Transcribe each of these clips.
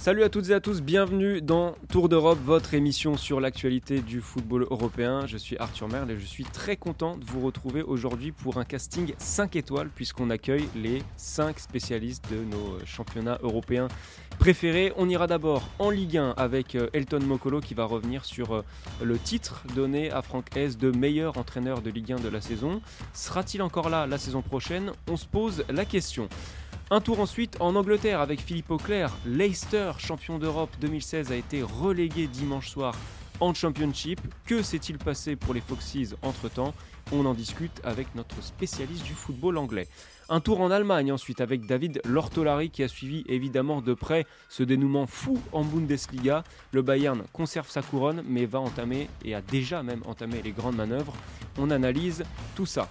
Salut à toutes et à tous, bienvenue dans Tour d'Europe, votre émission sur l'actualité du football européen. Je suis Arthur Merle et je suis très content de vous retrouver aujourd'hui pour un casting 5 étoiles puisqu'on accueille les 5 spécialistes de nos championnats européens préférés. On ira d'abord en Ligue 1 avec euh, Elton Mokolo qui va revenir sur euh, le titre donné à Franck Hez de meilleur entraîneur de Ligue 1 de la saison. Sera-t-il encore là la saison prochaine? On se pose la question. Un tour ensuite en Angleterre avec Philippe Auclair. Leicester, champion d'Europe 2016, a été relégué dimanche soir en Championship. Que s'est-il passé pour les Foxes entre-temps? On en discute avec notre spécialiste du football anglais. Un tour en Allemagne ensuite avec David Lortolari qui a suivi évidemment de près ce dénouement fou en Bundesliga. Le Bayern conserve sa couronne mais va entamer et a déjà même entamé les grandes manœuvres. On analyse tout ça.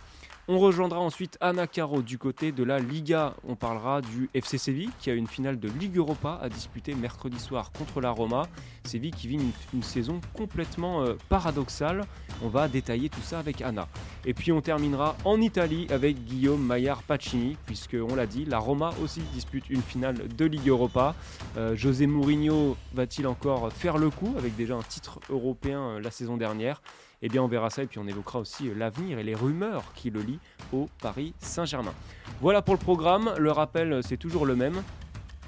On rejoindra ensuite Anna Caro du côté de la Liga. On parlera du FC Séville qui a une finale de Ligue Europa à disputer mercredi soir contre la Roma. Séville qui vit une, saison complètement euh, paradoxale. On va détailler tout ça avec Anna. Et puis on terminera en Italie avec Guillaume Maillard Pacini, puisque on l'a dit, la Roma aussi dispute une finale de Ligue Europa. Euh, José Mourinho va-t-il encore faire le coup avec déjà un titre européen euh, la saison dernière? Eh bien, on verra ça et puis on évoquera aussi euh, l'avenir et les rumeurs qui le lient au Paris Saint-Germain. Voilà pour le programme. Le rappel, euh, c'est toujours le même.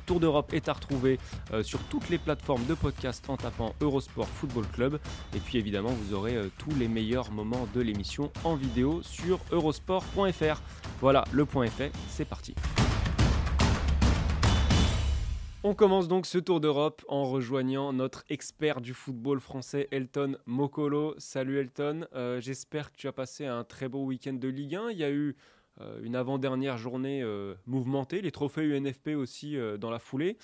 Tour d'Europe est à retrouver euh, sur toutes les plateformes de podcast en tapant Eurosport Football Club. Et puis évidemment, vous aurez tous les meilleurs moments de l'émission en vidéo sur eurosport.fr. Voilà, le point est fait, c'est parti. On commence donc ce tour d'Europe en rejoignant notre expert du football français Elton Mokolo. Salut Elton, euh, j'espère que tu as passé un très beau week-end de Ligue 1. Il y a eu euh, une avant-dernière journée euh, mouvementée, les trophées UNFP aussi dans la foulée.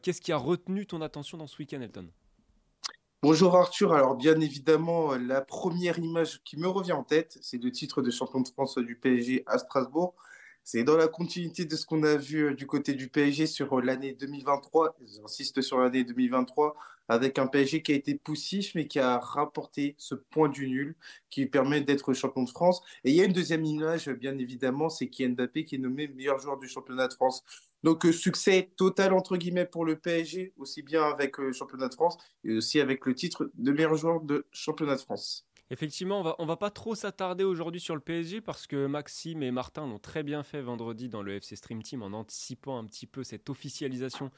Qu'est-ce qui a retenu ton attention dans ce week-end Elton? Bonjour Arthur, alors bien évidemment la première image qui me revient en tête, c'est le titre de champion de France du PSG à Strasbourg. C'est dans la continuité de ce qu'on a vu euh, du côté du PSG sur euh, l'année 2023. J'insiste sur l'année 2023 avec un PSG qui a été poussif mais qui a rapporté ce point du nul qui permet d'être champion de France. Et il y a une deuxième image, bien évidemment, c'est Kylian Mbappé qui est nommé meilleur joueur du championnat de France. Donc euh, succès total entre guillemets pour le PSG, aussi bien avec le championnat de France et aussi avec le titre de meilleur joueur de championnat de France. Effectivement, on va, va pas trop s'attarder aujourd'hui sur le PSG parce que Maxime et Martin l'ont très bien fait vendredi dans le FC Stream Team en anticipant un petit peu cette officialisation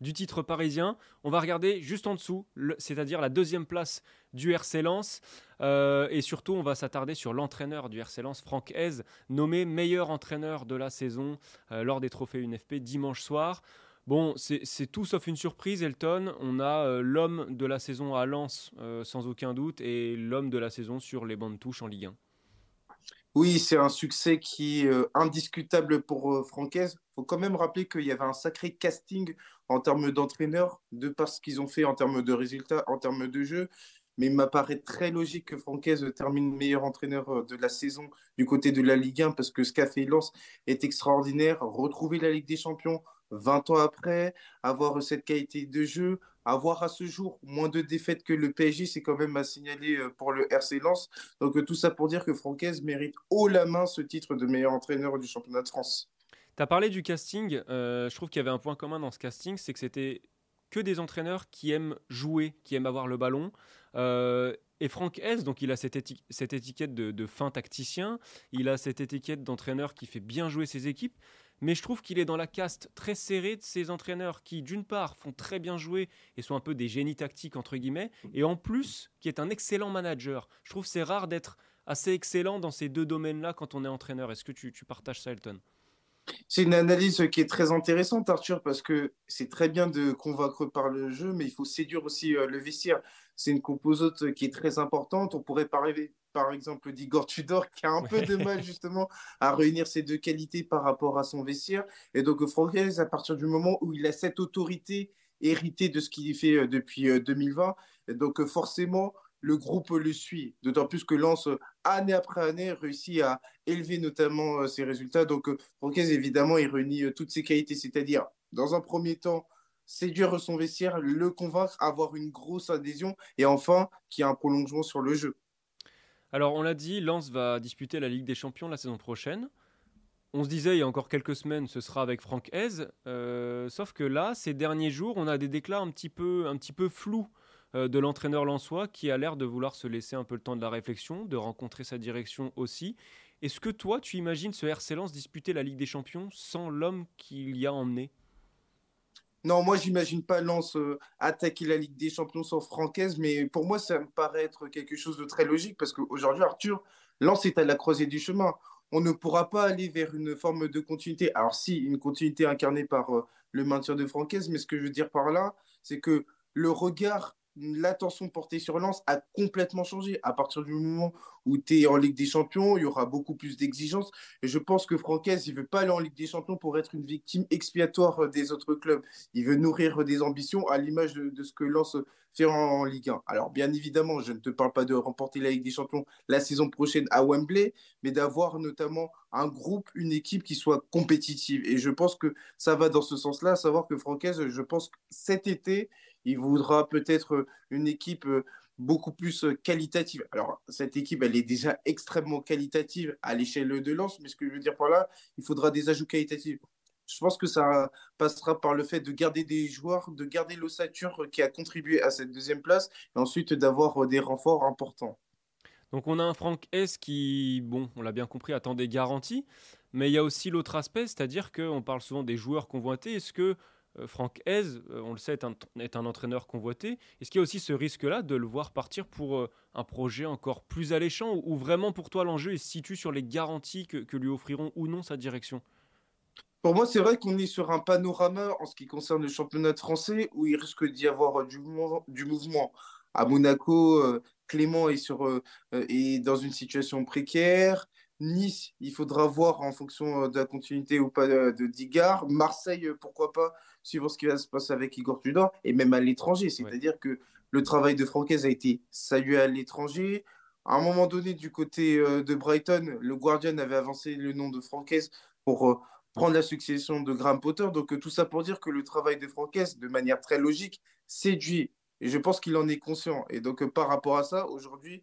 du titre parisien. On va regarder juste en dessous, c'est-à-dire la deuxième place du RC Lens. Euh, et surtout, on va s'attarder sur l'entraîneur du RC Lens, Franck Hez, nommé meilleur entraîneur de la saison euh, lors des trophées UNFP dimanche soir. Bon, c'est tout sauf une surprise, Elton. On a euh, l'homme de la saison à Lens, euh, sans aucun doute, et l'homme de la saison sur les bancs de touche en Ligue 1. Oui, c'est un succès qui est euh, indiscutable pour Francaise. Il faut quand même rappeler qu'il y avait un sacré casting en termes d'entraîneur, de par ce qu'ils ont fait en termes de résultats, en termes de jeu. Mais il m'apparaît très logique que Francaise termine meilleur entraîneur de la saison du côté de la Ligue 1 parce que ce qu'a fait Lens est extraordinaire. Retrouver la Ligue des Champions, 20 ans après, avoir cette qualité de jeu, avoir à ce jour moins de défaites que le PSG, c'est quand même à signaler euh, pour le RC Lens. Donc euh, tout ça pour dire que Francaise mérite haut la main ce titre de meilleur entraîneur du championnat de France. Tu as parlé du casting, euh, je trouve qu'il y avait un point commun dans ce casting, c'est que c'était que des entraîneurs qui aiment jouer, qui aiment avoir le ballon. Et Franck S, donc il a cette, étiquette de, fin tacticien, il a cette étiquette d'entraîneur qui fait bien jouer ses équipes mais je trouve qu'il est dans la caste très serrée de ces entraîneurs qui, d'une part, font très bien jouer et sont un peu des génies tactiques, entre guillemets, et en plus, qui est un excellent manager. Je trouve c'est rare d'être assez excellent dans ces deux domaines-là quand on est entraîneur. Est-ce que tu, partages ça, Elton? C'est une analyse qui est très intéressante, Arthur, parce que c'est très bien de convaincre par le jeu, mais il faut séduire aussi euh, le vestiaire. C'est une composante qui est très importante. On pourrait parler, par exemple, d'Igor Tudor, qui a un peu de mal justement à réunir ces deux qualités par rapport à son vestiaire. Et donc, Francaise, à partir du moment où il a cette autorité héritée de ce qu'il fait euh, depuis 2020, euh, donc forcément, le groupe le suit. D'autant plus que Lens, année après année, réussit à élever notamment euh, ses résultats. Donc, euh, Francaise, évidemment, il réunit euh, toutes ses qualités, c'est-à-dire, dans un premier temps, séduire son vestiaire, le convaincre, avoir une grosse adhésion, et enfin, qu'il y ait un prolongement sur le jeu. Alors, on l'a dit, Lens va disputer la Ligue des Champions la saison prochaine. On se disait il y a encore quelques semaines, ce sera avec Franck Hez. sauf que là, ces derniers jours, on a des déclats un petit peu, un petit peu flous de l'entraîneur Lançois qui a l'air de vouloir se laisser un peu le temps de la réflexion, de rencontrer sa direction aussi. Est-ce que toi, tu imagines ce RC Lens disputer la Ligue des Champions sans l'homme qu'il y a emmené non, moi, j'imagine pas Lens euh, attaquer la Ligue des Champions sans Francaise, mais pour moi, ça me paraît être quelque chose de très logique parce qu'aujourd'hui, Arthur, Lens est à la croisée du chemin. On ne pourra pas aller vers une forme de continuité. Alors, si, une continuité incarnée par euh, le maintien de Francaise, mais ce que je veux dire par là, c'est que le regard l'attention portée sur Lens a complètement changé. À partir du moment où tu es en Ligue des Champions, il y aura beaucoup plus d'exigences. Et je pense que Francaise, il veut pas aller en Ligue des Champions pour être une victime expiatoire des autres clubs. Il veut nourrir des ambitions à l'image de, ce que Lens fait en, Ligue 1. Alors, bien évidemment, je ne te parle pas de remporter la Ligue des Champions la saison prochaine à Wembley, mais d'avoir notamment un groupe, une équipe qui soit compétitive. Et je pense que ça va dans ce sens-là, savoir que Francaise, je pense que cet été, il voudra peut-être une équipe euh, beaucoup plus euh, qualitative. Alors, cette équipe, elle est déjà extrêmement qualitative à l'échelle de lance, mais ce que je veux dire par là, il faudra des ajouts qualitatifs. Je pense que ça passera par le fait de garder des joueurs, de garder l'ossature qui a contribué à cette deuxième place, et ensuite d'avoir des renforts importants. Donc on a un Franck S qui, bon, on l'a bien compris, attend des garanties, mais il y a aussi l'autre aspect, c'est-à-dire qu'on parle souvent des joueurs convoités. Est-ce que euh, Franck Hez, euh, on le sait, est un, entraîneur convoité. Est-ce qu'il y a aussi ce risque-là de le voir partir pour euh, un projet encore plus alléchant ou, vraiment pour toi l'enjeu est situé sur les garanties que, lui offriront ou non sa direction? Pour moi, c'est vrai qu'on est sur un panorama en ce qui concerne le championnat français où il risque d'y avoir du, mouvement. À Monaco, Clément est dans une situation précaire. Nice, il faudra voir en fonction de la continuité ou pas de Digard. Marseille, pourquoi pas, suivant ce qui va se passer avec Igor Tudor, et même à l'étranger. C'est-à-dire que le travail de Francaise a été salué à l'étranger. À un moment donné, du côté euh, de Brighton, le Guardian avait avancé le nom de Francaise pour euh, prendre la succession de Graham Potter. Donc, euh, tout ça pour dire que le travail de Francaise, de manière très logique, séduit. Et je pense qu'il en est conscient. Et donc, par rapport à ça, aujourd'hui,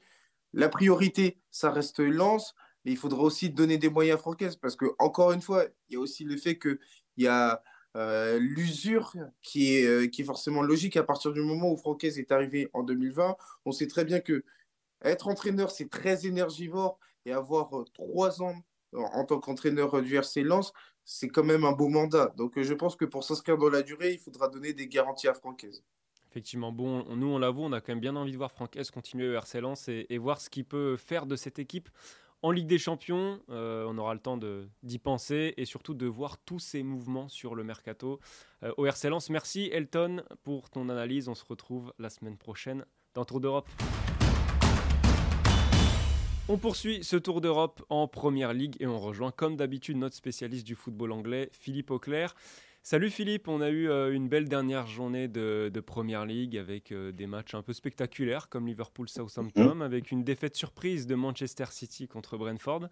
la priorité, ça reste Lens, il faudra aussi donner des moyens à Francaise parce que, encore une fois, il y a aussi le fait qu'il y a euh, l'usure qui est, euh, qui est forcément logique à partir du moment où Francaise est arrivé en 2020. On sait très bien que être entraîneur, c'est très énergivore et avoir euh, trois ans en, tant qu'entraîneur du RC Lens, c'est quand même un beau mandat. Donc je pense que pour s'inscrire dans la durée, il faudra donner des garanties à Francaise. Effectivement, bon, nous on l'avoue, on a quand même bien envie de voir Francaise continuer au RC Lens et voir ce qu'il peut faire de cette équipe en Ligue des Champions, euh, on aura le temps d'y penser et surtout de voir tous ces mouvements sur le mercato. Euh, au RC merci Elton pour ton analyse. On se retrouve la semaine prochaine dans Tour d'Europe. On poursuit ce Tour d'Europe en Première Ligue et on rejoint comme d'habitude notre spécialiste du football anglais, Philippe Auclair. Salut Philippe, on a eu euh, une belle dernière journée de, Première League avec euh, des matchs un peu spectaculaires comme Liverpool-Southampton, mhm. avec une défaite surprise de Manchester City contre Brentford.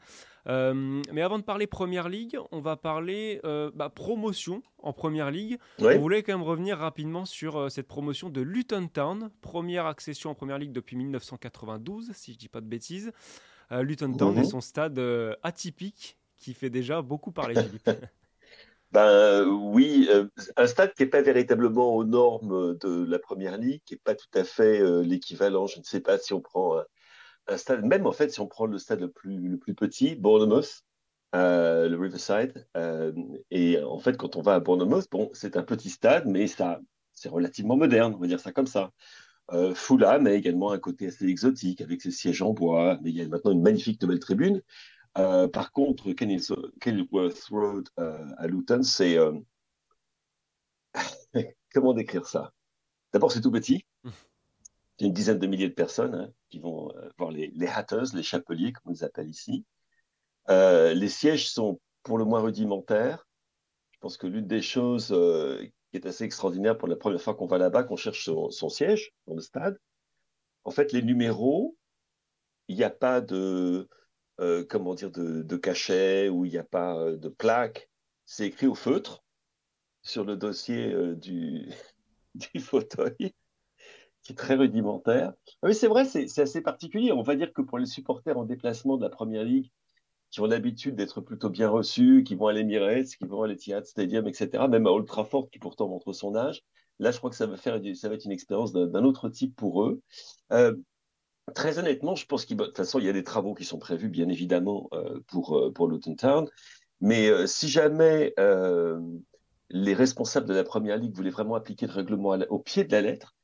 Euh, mais avant de parler Première League, on va parler bah, promotion en Première League. On voulait quand même revenir rapidement sur cette promotion de Luton Town, première accession en Première League depuis 1992, si je ne dis pas de bêtises. Luton Town et mhm. son stade atypique qui fait déjà beaucoup parler, Philippe. Ben oui, euh, un stade qui n'est pas véritablement aux normes de la première ligue, qui n'est pas tout à fait euh, l'équivalent. Je ne sais pas si on prend un, stade, même en fait, si on prend le stade le plus, le plus petit, Bournemouth, euh, le Riverside. et en fait, quand on va à Bournemouth, bon, c'est un petit stade, mais ça, c'est relativement moderne, on va dire ça comme ça. Fulham a également un côté assez exotique avec ses sièges en bois, mais il y a maintenant une magnifique nouvelle tribune. Par contre, Kenilworth Road à Luton, c'est comment décrire ça? D'abord, c'est tout petit. C'est une dizaine de milliers de personnes hein, qui vont voir les, les hatters, les chapeliers, comme on les appelle ici. les sièges sont pour le moins rudimentaires. Je pense que l'une des choses qui est assez extraordinaire pour la première fois qu'on va là-bas, qu'on cherche son, siège dans le stade. En fait, les numéros, il n'y a pas de, euh, comment dire, de, cachet ou il n'y a pas euh, de plaque. C'est écrit au feutre sur le dossier euh, du, du fauteuil, qui est très rudimentaire. Ah oui, c'est vrai, c'est assez particulier. On va dire que pour les supporters en déplacement de la Première Ligue, qui ont l'habitude d'être plutôt bien reçus, qui vont à l'Emirates, qui vont à l'Etihad Stadium, etc., même à Old Trafford, qui pourtant montre son âge. Là, je crois que ça va, faire, ça va être une expérience d'un autre type pour eux. Euh, très honnêtement, je pense qu'il de toute façon, il y a des travaux qui sont prévus, bien évidemment, euh, pour, euh, pour Luton Town. Mais si jamais les responsables de la Première Ligue voulaient vraiment appliquer le règlement au pied de la lettre,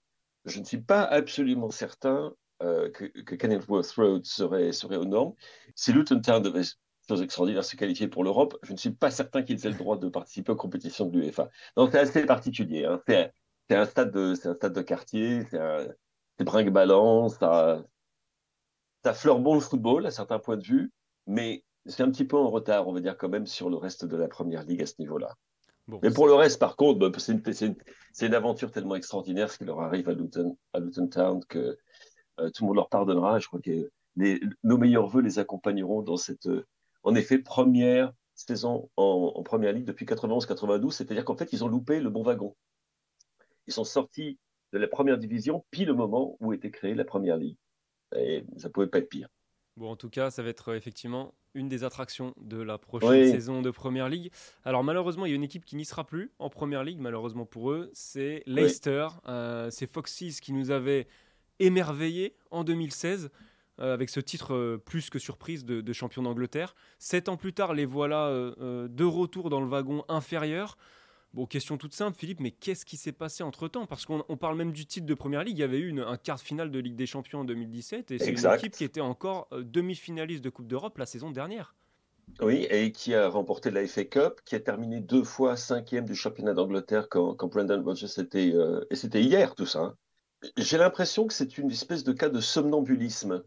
je ne suis pas absolument certain euh, que, que Road serait, serait aux normes. Si Luton Town devait chose extraordinaire se qualifier pour l'Europe, je ne suis pas certain qu'ils aient le droit de participer aux compétitions de l'UEFA. Donc c'est assez particulier. Hein. C'est, un stade de, un stade de quartier, c'est, brinque-ballant, ça, ça fleure bon le football à certains points de vue, mais c'est un petit peu en retard, on va dire quand même, sur le reste de la première ligue à ce niveau-là. mais pour le reste, par contre, bah, c'est une, aventure tellement extraordinaire ce qui leur arrive à Luton, à Luton Town que euh, tout le monde leur pardonnera. Je crois que nos meilleurs voeux les accompagneront dans cette, euh, en effet, première saison en, première ligue depuis 91-92. C'est-à-dire qu'en fait, ils ont loupé le bon wagon. Ils sont sortis de la première division pile au moment où était créée la première ligue. Et ça pouvait pas être pire. Bon, en tout cas, ça va être euh, effectivement une des attractions de la prochaine saison de Première Ligue. Alors malheureusement, il y a une équipe qui n'y sera plus en Première Ligue, malheureusement pour eux, c'est Leicester. c'est Foxes qui nous avait émerveillé en 2016 euh, avec ce titre euh, plus que surprise de, champion d'Angleterre. Sept ans plus tard, les voilà euh, de retour dans le wagon inférieur. Bon, question toute simple, Philippe, mais qu'est-ce qui s'est passé entre temps Parce qu'on parle même du titre de première ligue. Il y avait eu un quart de finale de Ligue des Champions en 2017 et c'est une équipe qui était encore demi-finaliste de Coupe d'Europe la saison dernière. Oui, et qui a remporté la FA Cup, qui a terminé deux fois cinquième du championnat d'Angleterre quand, quand, Brendan Rodgers était. et c'était hier tout ça. Hein. J'ai l'impression que c'est une espèce de cas de somnambulisme.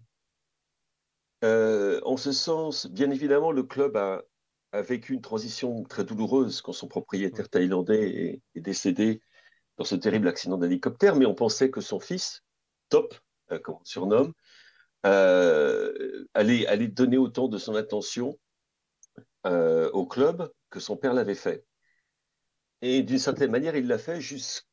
Euh, en ce sens, bien évidemment, le club a, vécu une transition très douloureuse quand son propriétaire thaïlandais est, décédé dans ce terrible accident d'hélicoptère, mais on pensait que son fils, Top, euh, comme on surnomme, euh, allait, allait, donner autant de son attention au club que son père l'avait fait. Et d'une certaine manière, il l'a fait jusqu'à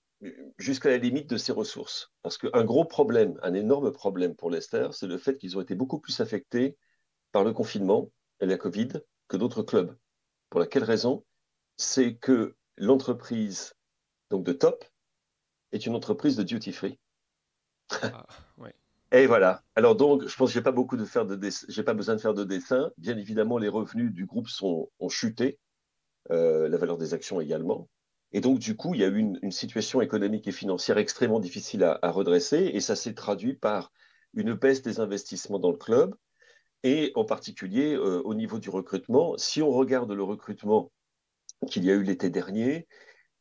jusqu'à la limite de ses ressources. Parce qu'un gros problème, un énorme problème pour Leicester, c'est le fait qu'ils ont été beaucoup plus affectés par le confinement et la Covid que d'autres clubs. Pour laquelle raison? C'est que l'entreprise donc de Top est une entreprise de duty free. Ah, et voilà. Alors donc, je pense que j'ai pas beaucoup de faire de j'ai pas besoin de faire de dessin. Bien évidemment, les revenus du groupe sont, ont chuté, euh, la valeur des actions également. Et donc, du coup, il y a eu une, situation économique et financière extrêmement difficile à, redresser, et ça s'est traduit par une baisse des investissements dans le club, et en particulier euh, au niveau du recrutement. Si on regarde le recrutement qu'il y a eu l'été dernier,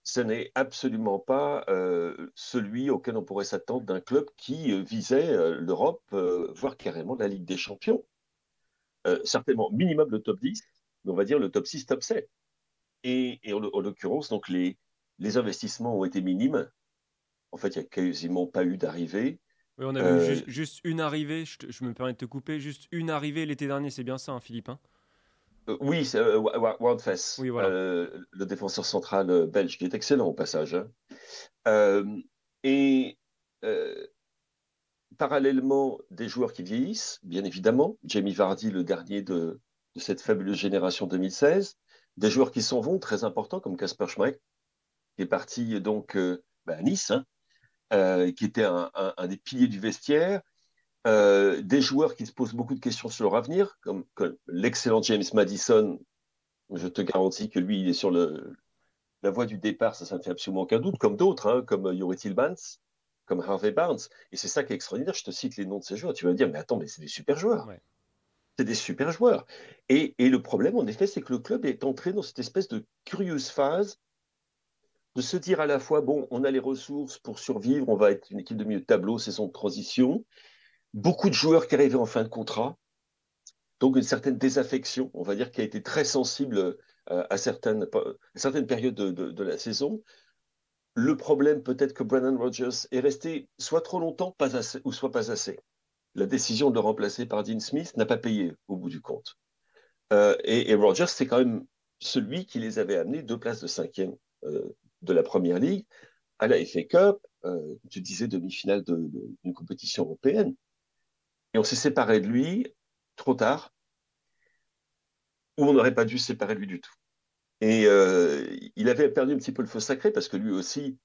ce n'est absolument pas euh, celui auquel on pourrait s'attendre d'un club qui euh, visait l'Europe, voire carrément la Ligue des Champions. certainement minimum le top 10, mais on va dire le top 6, top 7. Et, en, l'occurrence, donc les, les investissements ont été minimes. En fait, il n'y a quasiment pas eu d'arrivée. Oui, on a vu euh, juste, une arrivée, je, me permets de te couper, juste une arrivée l'été dernier, c'est bien ça, hein, Philippe hein? Euh, Oui, c'est euh, Wardfess, oui, voilà. le défenseur central belge, qui est excellent au passage. Hein. et parallèlement, des joueurs qui vieillissent, bien évidemment. Jamie Vardy, le dernier de, de cette fabuleuse génération 2016 des joueurs qui s'en vont, très importants, comme Casper Schmeichel, qui est parti donc bah, à Nice, hein, euh, qui était un, des piliers du vestiaire. Euh, des joueurs qui se posent beaucoup de questions sur leur avenir, comme, l'excellent James Madison. Je te garantis que lui, il est sur le, la voie du départ, ça, ça ne fait absolument aucun doute, comme d'autres, hein, comme Yuri Tillmans, comme Harvey Barnes. Et c'est ça qui est extraordinaire. Je te cite les noms de ces joueurs. Tu vas me dire, mais attends, mais c'est des super joueurs. c'est des super joueurs. Et, et, le problème, en effet, c'est que le club est entré dans cette espèce de curieuse phase de se dire à la fois, bon, on a les ressources pour survivre, on va être une équipe de milieu de tableau, saison de transition, beaucoup de joueurs qui arrivaient en fin de contrat, donc une certaine désaffection, on va dire, qui a été très sensible euh, à, certaines, certaines périodes de, la saison. Le problème, peut-être que Brandon Rogers est resté soit trop longtemps, ou soit pas assez. La décision de le remplacer par Dean Smith n'a pas payé au bout du compte. Euh, et, Rogers, c'est quand même celui qui les avait amenés deux places de cinquième euh, de la Première Ligue à la FA Cup, euh, tu disais demi-finale d'une compétition européenne. Et on s'est séparé de lui trop tard, ou on n'aurait pas dû se séparer de lui du tout. Et euh, il avait perdu un petit peu le feu sacré parce que lui aussi,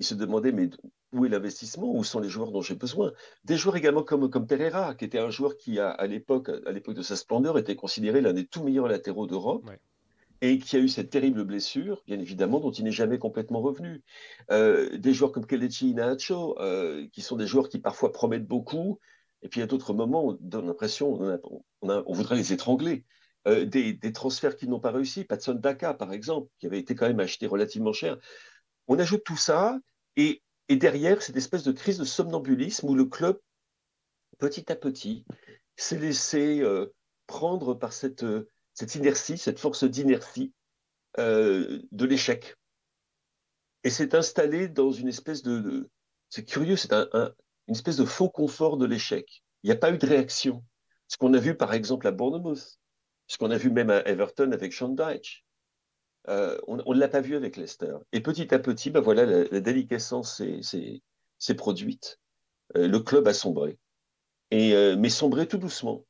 il se demandait mais où est l'investissement? Où sont les joueurs dont j'ai besoin? Des joueurs également comme, comme Pereira, qui était un joueur qui, à l'époque de sa splendeur, était considéré l'un des tout meilleurs latéraux d'Europe et qui a eu cette terrible blessure, bien évidemment, dont il n'est jamais complètement revenu. Euh, des joueurs comme Kelechi Inacho, euh, qui sont des joueurs qui parfois promettent beaucoup, et puis à d'autres moments, on donne l'impression on, voudrait les étrangler. Euh, des, transferts qui n'ont pas réussi, Patson Daka, par exemple, qui avait été quand même acheté relativement cher. On ajoute tout ça, et, et derrière, cette espèce de crise de somnambulisme où le club, petit à petit, s'est laissé prendre par cette cette inertie, cette force d'inertie euh, de l'échec. Et c'est installé dans une espèce de... c'est curieux, c'est un, une espèce de faux confort de l'échec. Il n'y a pas eu de réaction. Ce qu'on a vu par exemple à Bournemouth, ce qu'on a vu même à Everton avec Sean Dyche, euh, on ne l'a pas vu avec Leicester. Et petit à petit, ben voilà, la, déliquescence s'est produite. Euh, le club a sombré. Et, mais sombré tout doucement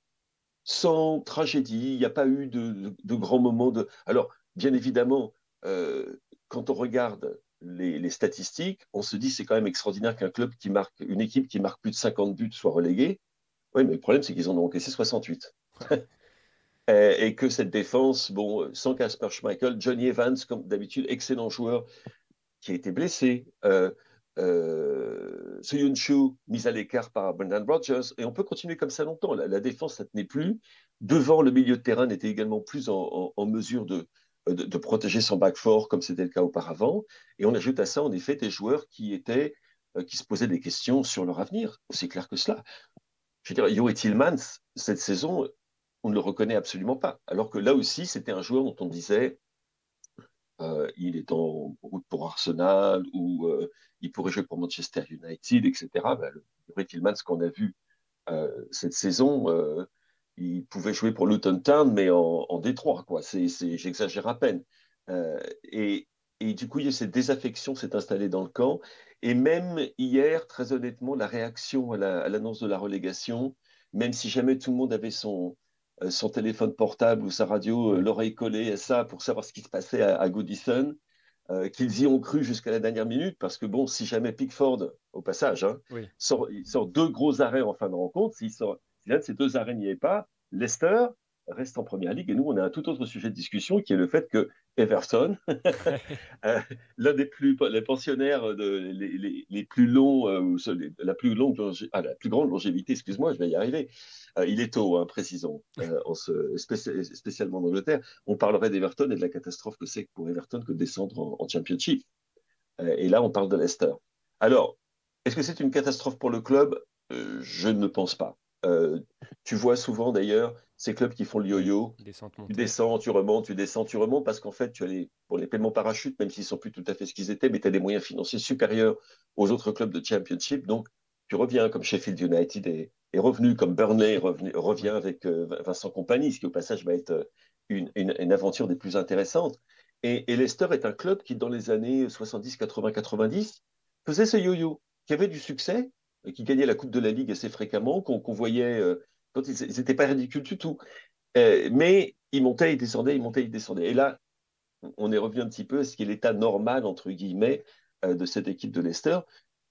sans tragédie, il n'y a pas eu de, grands moments de... Alors, bien évidemment, euh, quand on regarde les, statistiques, on se dit c'est quand même extraordinaire qu'un club qui marque, une équipe qui marque plus de 50 buts soit reléguée. Oui, mais le problème, c'est qu'ils en ont encaissé 68. et, que cette défense, bon, sans Casper Schmeichel, Johnny Evans, comme d'habitude, excellent joueur, qui a été blessé. Euh, euh, Suyunshu mis à l'écart par Brendan Rodgers, et on peut continuer comme ça longtemps. La, défense, ça tenait plus. Devant, le milieu de terrain n'était également plus en, mesure de, de, protéger son back four comme c'était le cas auparavant. Et on ajoute à ça, en effet, des joueurs qui étaient, euh, qui se posaient des questions sur leur avenir. C'est clair que cela. Je veux dire, Yo Tillmans, cette saison, on ne le reconnaît absolument pas. Alors que là aussi, c'était un joueur dont on disait euh, il est en route pour Arsenal ou euh, il pourrait jouer pour Manchester United, etc. Ben, le Tillmans qu'on a vu euh, cette saison, il pouvait jouer pour Luton Town, mais en, Détroit, quoi. C'est, j'exagère à peine. Et, du coup, il y a cette désaffection s'est installée dans le camp. Et même hier, très honnêtement, la réaction à, l'annonce de la relégation, même si jamais tout le monde avait son, son téléphone portable ou sa radio, euh, l'oreille collée à ça pour savoir ce qui se passait à, Goodison, euh, qu'ils y ont cru jusqu'à la dernière minute, parce que bon, si jamais Pickford, au passage, hein, sort, il sort deux gros arrêts en fin de rencontre, s'il sort, si l'un de ces deux arrêts n'y est pas, Leicester reste en première ligue. Et nous, on a un tout autre sujet de discussion qui est le fait que Everton, euh, l'un des plus les pensionnaires de, les, plus longs, euh, la plus longue ah, la plus grande longévité, excuse-moi, je vais y arriver. Euh, il est tôt, hein, précisons, en spécialement en Angleterre. On parlerait d'Everton et de la catastrophe que c'est pour Everton que de descendre en, en Championship. et là, on parle de Leicester. Alors, est-ce que c'est une catastrophe pour le club? Je ne pense pas. Tu vois souvent d'ailleurs ces clubs qui font le yo-yo. Tu descends, tu remontes, tu descends, tu remontes, parce qu'en fait, tu as les, pour les paiements parachutes, même s'ils ne sont plus tout à fait ce qu'ils étaient, mais tu as des moyens financiers supérieurs aux autres clubs de Championship. Donc, tu reviens comme Sheffield United est, revenu, comme Burnley revient avec euh, Vincent Compagnie, ce qui au passage va être euh, une, une, aventure des plus intéressantes. Et, Leicester est un club qui, dans les années 70, 80, 90, faisait ce yo-yo, qui avait du succès, qui gagnait la Coupe de la Ligue assez fréquemment, qu'on voyait euh, quand ils n'étaient pas ridicules du tout. Euh, mais ils montaient, ils descendaient, ils montaient, ils descendaient. Et là, on est revenu un petit peu à ce qui est l'état normal, entre guillemets, euh, de cette équipe de Leicester,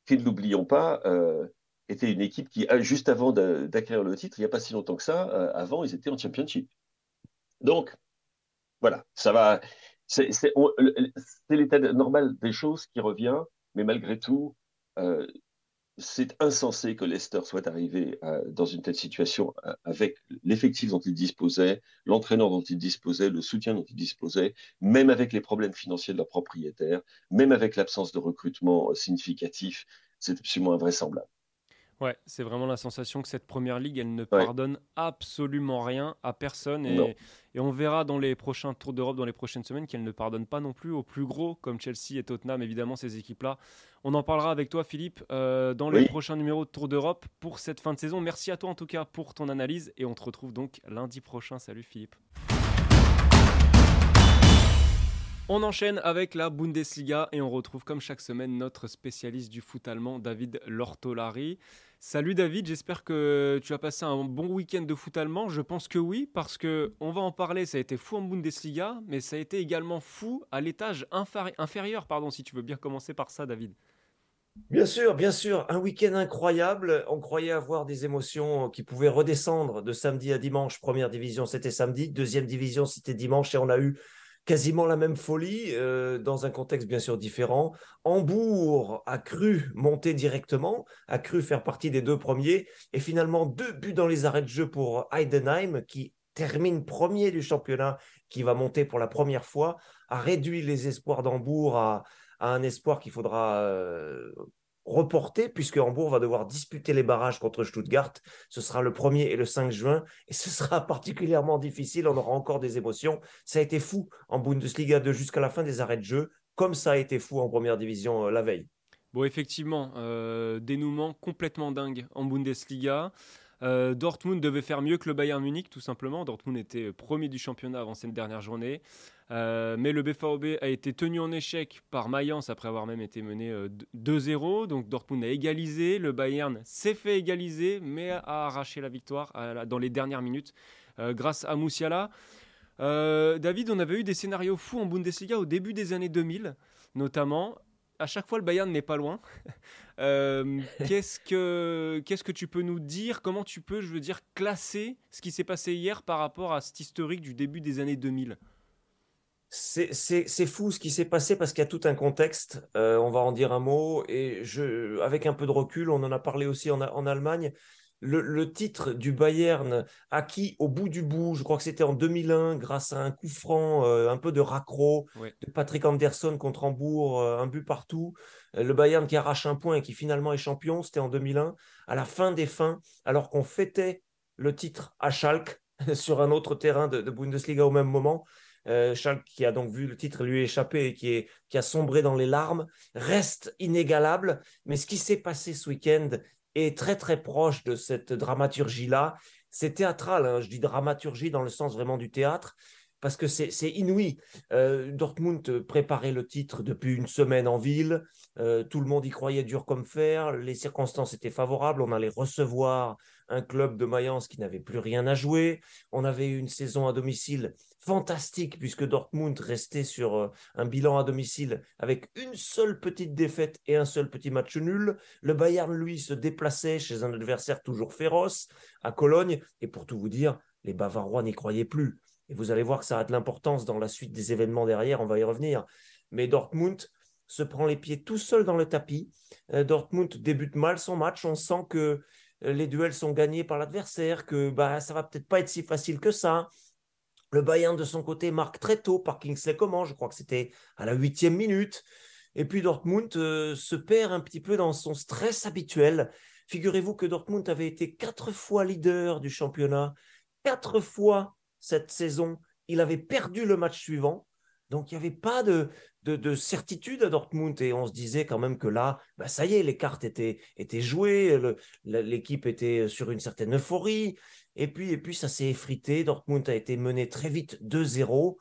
qui, ne l'oublions pas, euh, était une équipe qui, juste avant d'acquérir le titre, il n'y a pas si longtemps que ça, avant, ils étaient en championship. Donc, voilà, ça va. C'est l'état normal des choses qui revient, mais malgré tout, c'est insensé que Leicester soit arrivé dans une telle situation avec l'effectif dont il disposait, l'entraîneur dont il disposait, le soutien dont il disposait, même avec les problèmes financiers de leurs propriétaires, même avec l'absence de recrutement significatif. C'est absolument invraisemblable. Ouais, c'est vraiment la sensation que cette première ligue, elle ne pardonne absolument rien à personne. Et, et, on verra dans les prochains tours d'Europe, dans les prochaines semaines, qu'elle ne pardonne pas non plus aux plus gros, comme Chelsea et Tottenham, évidemment, ces équipes-là. On en parlera avec toi, Philippe, euh, dans les prochains numéros de Tour d'Europe pour cette fin de saison. Merci à toi, en tout cas, pour ton analyse. Et on te retrouve donc lundi prochain. Salut, Philippe. On enchaîne avec la Bundesliga et on retrouve comme chaque semaine notre spécialiste du foot allemand, David Lortolari. Salut David, j'espère que tu as passé un bon week-end de foot allemand. Je pense que oui, parce que on va en parler. Ça a été fou en Bundesliga, mais ça a été également fou à l'étage inférieur. Pardon, si tu veux bien commencer par ça, David. Bien sûr, bien sûr, un week-end incroyable. On croyait avoir des émotions qui pouvaient redescendre de samedi à dimanche. Première division, c'était samedi. Deuxième division, c'était dimanche. Et on a eu quasiment la même folie euh, dans un contexte bien sûr différent. Hambourg a cru monter directement, a cru faire partie des deux premiers et finalement deux buts dans les arrêts de jeu pour Heidenheim qui termine premier du championnat, qui va monter pour la première fois, a réduit les espoirs d'Hambourg à, un espoir qu'il faudra euh, reporté puisque Hambourg va devoir disputer les barrages contre Stuttgart. Ce sera le 1er et le 5 juin et ce sera particulièrement difficile. On aura encore des émotions. Ça a été fou en Bundesliga 2 jusqu'à la fin des arrêts de jeu, comme ça a été fou en première division euh, la veille. Bon, effectivement, euh, dénouement complètement dingue en Bundesliga. Euh, Dortmund devait faire mieux que le Bayern Munich, tout simplement. Dortmund était premier du championnat avant cette dernière journée. Euh, mais le BVB a été tenu en échec par Mayence après avoir même été mené 2-0. Euh, Donc Dortmund a égalisé. Le Bayern s'est fait égaliser, mais a arraché la victoire dans les dernières minutes grâce à Moussiala. David, on avait eu des scénarios fous en Bundesliga au début des années 2000, notamment à chaque fois, le Bayern n'est pas loin. Euh, qu'est-ce que que tu peux nous dire? Comment tu peux, je veux dire, classer ce qui s'est passé hier par rapport à cet historique du début des années 2000 c'est fou ce qui s'est passé parce qu'il y a tout un contexte. Euh, on va en dire un mot. Et je, avec un peu de recul, on en a parlé aussi en, en Allemagne le, titre du Bayern acquis au bout du bout, je crois que c'était en 2001, grâce à un coup franc, euh, un peu de raccro de Patrick Anderson contre Hambourg, euh, un but partout. Euh, le Bayern qui arrache un point et qui finalement est champion, c'était en 2001, à la fin des fins, alors qu'on fêtait le titre à Schalke sur un autre terrain de, Bundesliga au même moment. Schalke, qui a donc vu le titre lui échapper et qui, est, qui a sombré dans les larmes, reste inégalable. Mais ce qui s'est passé ce week-end est très très proche de cette dramaturgie-là. C'est théâtral, hein. je dis dramaturgie dans le sens vraiment du théâtre, parce que c'est inouï. Euh, Dortmund préparait le titre depuis une semaine en ville, euh, tout le monde y croyait dur comme fer, les circonstances étaient favorables, on allait recevoir un club de Mayence qui n'avait plus rien à jouer, on avait une saison à domicile fantastique puisque Dortmund restait sur euh, un bilan à domicile avec une seule petite défaite et un seul petit match nul. Le Bayern, lui, se déplaçait chez un adversaire toujours féroce à Cologne, et pour tout vous dire, les Bavarois n'y croyaient plus. Et vous allez voir que ça a de l'importance dans la suite des événements derrière, on va y revenir. Mais Dortmund se prend les pieds tout seul dans le tapis. Euh, Dortmund débute mal son match. On sent que les duels sont gagnés par l'adversaire, que bah, ça va peut-être pas être si facile que ça. Le Bayern, de son côté, marque très tôt par Kingsley Coman. Je crois que c'était à la huitième minute. Et puis Dortmund euh, se perd un petit peu dans son stress habituel. Figurez-vous que Dortmund avait été quatre fois leader du championnat, quatre fois cette saison. Il avait perdu le match suivant. Donc, il n'y avait pas de, de, certitude à Dortmund et on se disait quand même que là, bah, ça y est, les cartes étaient, étaient jouées, l'équipe était sur une certaine euphorie. Et puis, et puis ça s'est effrité. Dortmund a été mené très vite 2-0.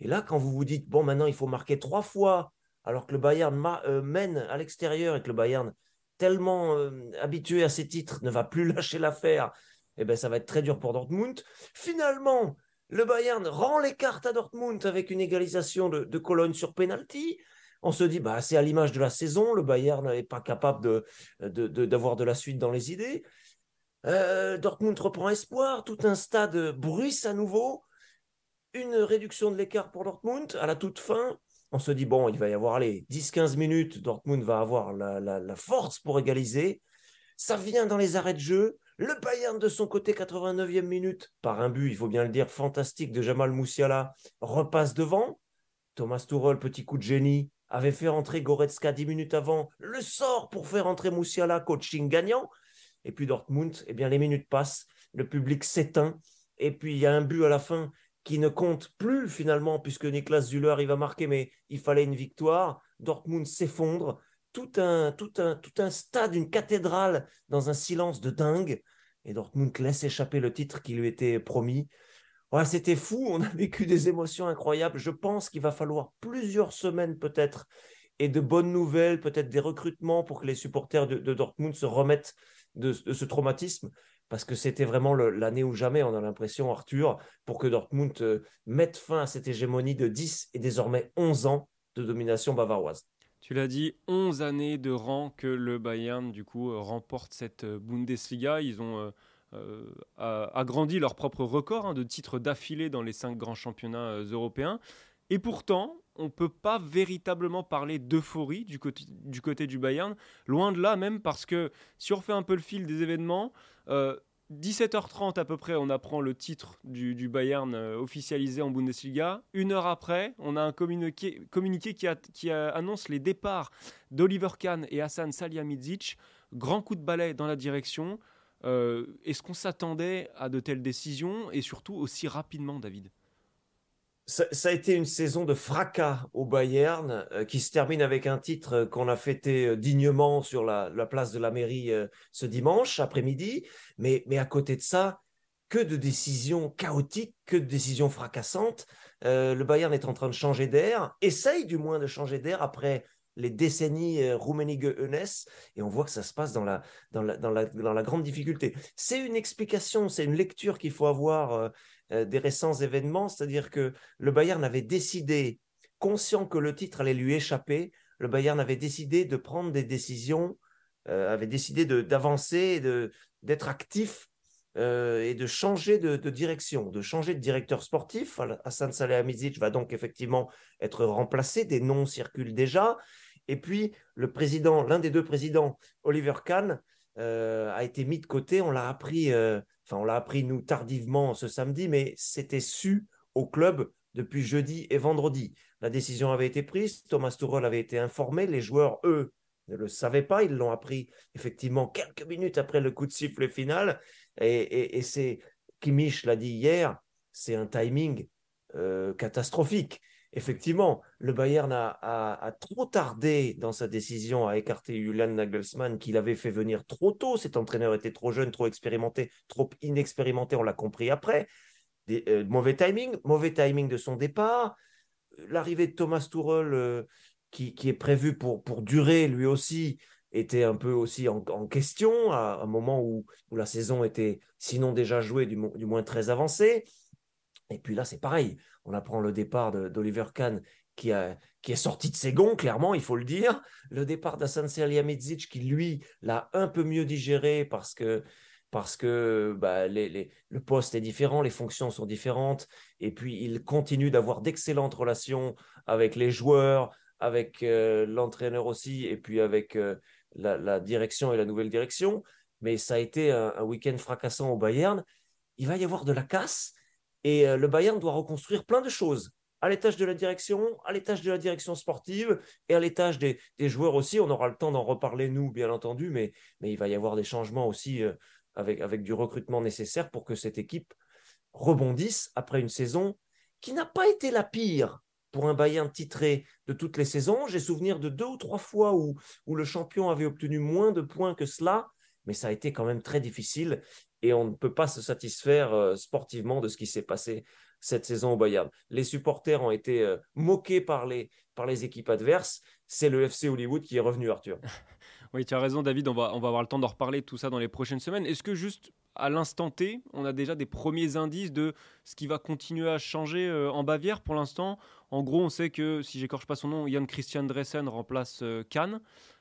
Et là, quand vous vous dites, bon, maintenant, il faut marquer trois fois, alors que le Bayern euh, mène à l'extérieur et que le Bayern, tellement euh, habitué à ses titres, ne va plus lâcher l'affaire, eh ben, ça va être très dur pour Dortmund. Finalement, le Bayern rend les cartes à Dortmund avec une égalisation de, Cologne sur penalty. On se dit, bah, c'est à l'image de la saison, le Bayern n'est pas capable d'avoir de, de, la suite dans les idées. Euh, Dortmund reprend espoir, tout un stade bruisse à nouveau, une réduction de l'écart pour Dortmund à la toute fin. On se dit, bon, il va y avoir les 10-15 minutes, Dortmund va avoir la, la, force pour égaliser. Ça vient dans les arrêts de jeu. Le Bayern de son côté, 89e minute, par un but, il faut bien le dire, fantastique de Jamal Moussiala, repasse devant. Thomas Tuchel, petit coup de génie, avait fait rentrer Goretzka 10 minutes avant, le sort pour faire entrer Moussiala, coaching gagnant. Et puis Dortmund, eh bien les minutes passent, le public s'éteint, et puis il y a un but à la fin qui ne compte plus finalement, puisque Niklas Zuller arrive à marquer, mais il fallait une victoire. Dortmund s'effondre, tout un, tout, un, tout un stade, une cathédrale dans un silence de dingue. Et Dortmund laisse échapper le titre qui lui était promis. Ouais, C'était fou, on a vécu des émotions incroyables. Je pense qu'il va falloir plusieurs semaines peut-être et de bonnes nouvelles, peut-être des recrutements pour que les supporters de, Dortmund se remettent de, ce traumatisme. Parce que c'était vraiment l'année ou jamais, on a l'impression, Arthur, pour que Dortmund euh, mette fin à cette hégémonie de 10 et désormais 11 ans de domination bavaroise. Tu l'as dit, 11 années de rang que le Bayern, du coup, euh, remporte cette euh, Bundesliga. Ils ont euh, agrandi leur propre record hein, de titres d'affilée dans les cinq grands championnats européens. Et pourtant, on ne peut pas véritablement parler d'euphorie du côté, du Bayern. Loin de là même, parce que si on refait un peu le fil des événements, 17h30 à peu près, on apprend le titre du, Bayern euh, officialisé en Bundesliga. Une heure après, on a un communiqué, qui, annonce les départs d'Oliver Kahn et Hassan Salihamidzic. Grand coup de balai dans la direction. Euh, est-ce qu'on s'attendait à de telles décisions? Et surtout aussi rapidement, David? Ça, a été une saison de fracas au Bayern euh, qui se termine avec un titre euh, qu'on a fêté euh, dignement sur la, place de la mairie ce dimanche après-midi. Mais, à côté de ça, que de décisions chaotiques, que de décisions fracassantes. le Bayern est en train de changer d'air, essaye du moins de changer d'air après les décennies euh, Rummenigge-Eunès, et on voit que ça se passe dans la, dans la, dans la, dans la grande difficulté. C'est une explication, c'est une lecture qu'il faut avoir des récents événements, c'est-à-dire que le Bayern avait décidé, conscient que le titre allait lui échapper, le Bayern avait décidé de prendre des décisions, avait décidé d'avancer, d'être actif et de changer de, direction, de changer de directeur sportif. Hassan Salihamidzic va donc effectivement être remplacé, des noms circulent déjà. Et puis, le président, l'un des deux présidents, Oliver Kahn, euh, a été mis de côté. On l'a appris, euh, enfin, on l'a appris nous tardivement ce samedi, mais c'était su au club depuis jeudi et vendredi. La décision avait été prise, Thomas Tuchel avait été informé, les joueurs, eux, ne le savaient pas, ils l'ont appris effectivement quelques minutes après le coup de sifflet final. Et, c'est, Kimmich l'a dit hier, c'est un timing euh, catastrophique effectivement, le Bayern a, trop tardé dans sa décision à écarter Julian Nagelsmann, qu'il avait fait venir trop tôt. Cet entraîneur était trop jeune, trop expérimenté, trop inexpérimenté, on l'a compris après. Euh, mauvais timing, mauvais timing de son départ. L'arrivée de Thomas Tuchel, euh, qui, est prévu pour, pour durer lui aussi, était un peu aussi en, question à un moment où, la saison était sinon déjà jouée, du moins très avancée. Et puis là, c'est pareil. On apprend le départ d'Oliver Kahn qui, qui est sorti de ses gonds, clairement, il faut le dire. Le départ d'Hassan Salihamidzic qui, lui, l'a un peu mieux digéré parce que, parce que bah, le poste est différent, les fonctions sont différentes. Et puis, il continue d'avoir d'excellentes relations avec les joueurs, avec euh, l'entraîneur aussi, et puis avec euh, la, direction et la nouvelle direction. Mais ça a été un, un week-end fracassant au Bayern. Il va y avoir de la casse et euh, le Bayern doit reconstruire plein de choses à l'étage de la direction, à l'étage de la direction sportive et à l'étage des, joueurs aussi. On aura le temps d'en reparler, nous, bien entendu, mais, mais, il va y avoir des changements aussi euh, avec, avec du recrutement nécessaire pour que cette équipe rebondisse après une saison qui n'a pas été la pire pour un Bayern titré de toutes les saisons. J'ai souvenir de deux ou trois fois où, où le champion avait obtenu moins de points que cela, mais ça a été quand même très difficile et on ne peut pas se satisfaire euh, sportivement de ce qui s'est passé cette saison au Bayern. Les supporters ont été euh, moqués par les, par les équipes adverses. C'est le FC Hollywood qui est revenu, Arthur. oui, tu as raison, David. On va, on va avoir le temps d'en reparler tout ça dans les prochaines semaines. Est-ce que juste à l'instant T, on a déjà des premiers indices de ce qui va continuer à changer euh, en Bavière pour l'instant? En gros, on sait que, si j'écorche pas son nom, Jan Christian Dressen remplace Kahn.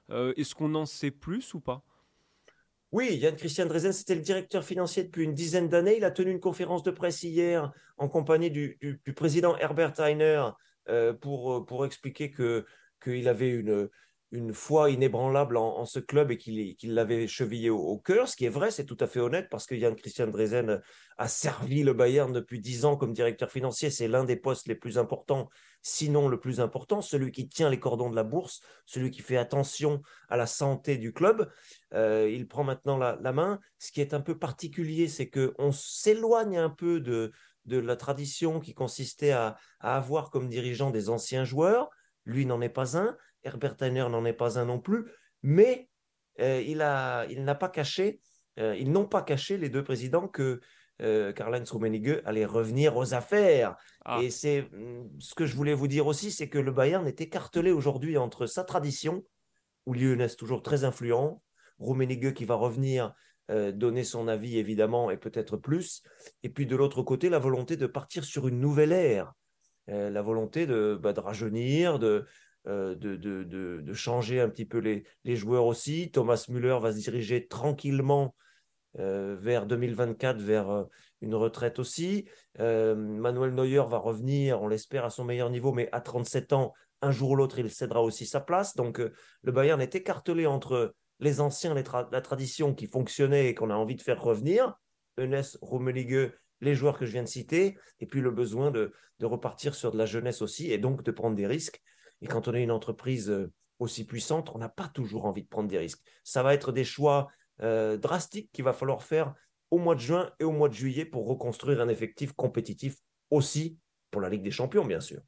Est-ce qu'on en sait plus ou pas? Oui, Yann Christian Drezen, c'était le directeur financier depuis une dizaine d'années. Il a tenu une conférence de presse hier en compagnie du, président Herbert Heiner euh, pour, euh, pour expliquer que qu'il avait une, une foi inébranlable en, ce club et qu'il l'avait chevillé au, cœur. Ce qui est vrai, c'est tout à fait honnête parce que Jan Christian Drezen a servi le Bayern depuis dix ans comme directeur financier. C'est l'un des postes les plus importants, sinon le plus important, celui qui tient les cordons de la bourse, celui qui fait attention à la santé du club. Euh, il prend maintenant la, main. Ce qui est un peu particulier, c'est qu'on s'éloigne un peu de, de la tradition qui consistait à, à avoir comme dirigeant des anciens joueurs. Lui n'en est pas un. Herbert Heiner n'en est pas un non plus, mais euh, il, a, il n'a pas caché, euh, ils n'ont pas caché les deux présidents que euh, Karl-Heinz Rummenigge allait revenir aux affaires. Ah. Et c'est mm, ce que je voulais vous dire aussi, c'est que le Bayern est écartelé aujourd'hui entre sa tradition, où Lyon est toujours très influent, Rummenigge qui va revenir donner son avis évidemment et peut-être plus, et puis de l'autre côté la volonté de partir sur une nouvelle ère, la volonté de, bah, de rajeunir, de, euh, de, de, changer un petit peu les, les, joueurs aussi. Thomas Müller va se diriger tranquillement euh, vers 2024, vers euh, une retraite aussi. Manuel Neuer va revenir, on l'espère, à son meilleur niveau, mais à 37 ans, un jour ou l'autre, il cédera aussi sa place. Donc le Bayern est écartelé entre les anciens, la tradition qui fonctionnait et qu'on a envie de faire revenir, Enes, Rummenigge, les joueurs que je viens de citer, et puis le besoin de, de repartir sur de la jeunesse aussi, et donc de prendre des risques. Et quand on est une entreprise euh, aussi puissante, on n'a pas toujours envie de prendre des risques. Ça va être des choix euh, drastiques qu'il va falloir faire au mois de juin et au mois de juillet pour reconstruire un effectif compétitif aussi pour la Ligue des Champions, bien sûr.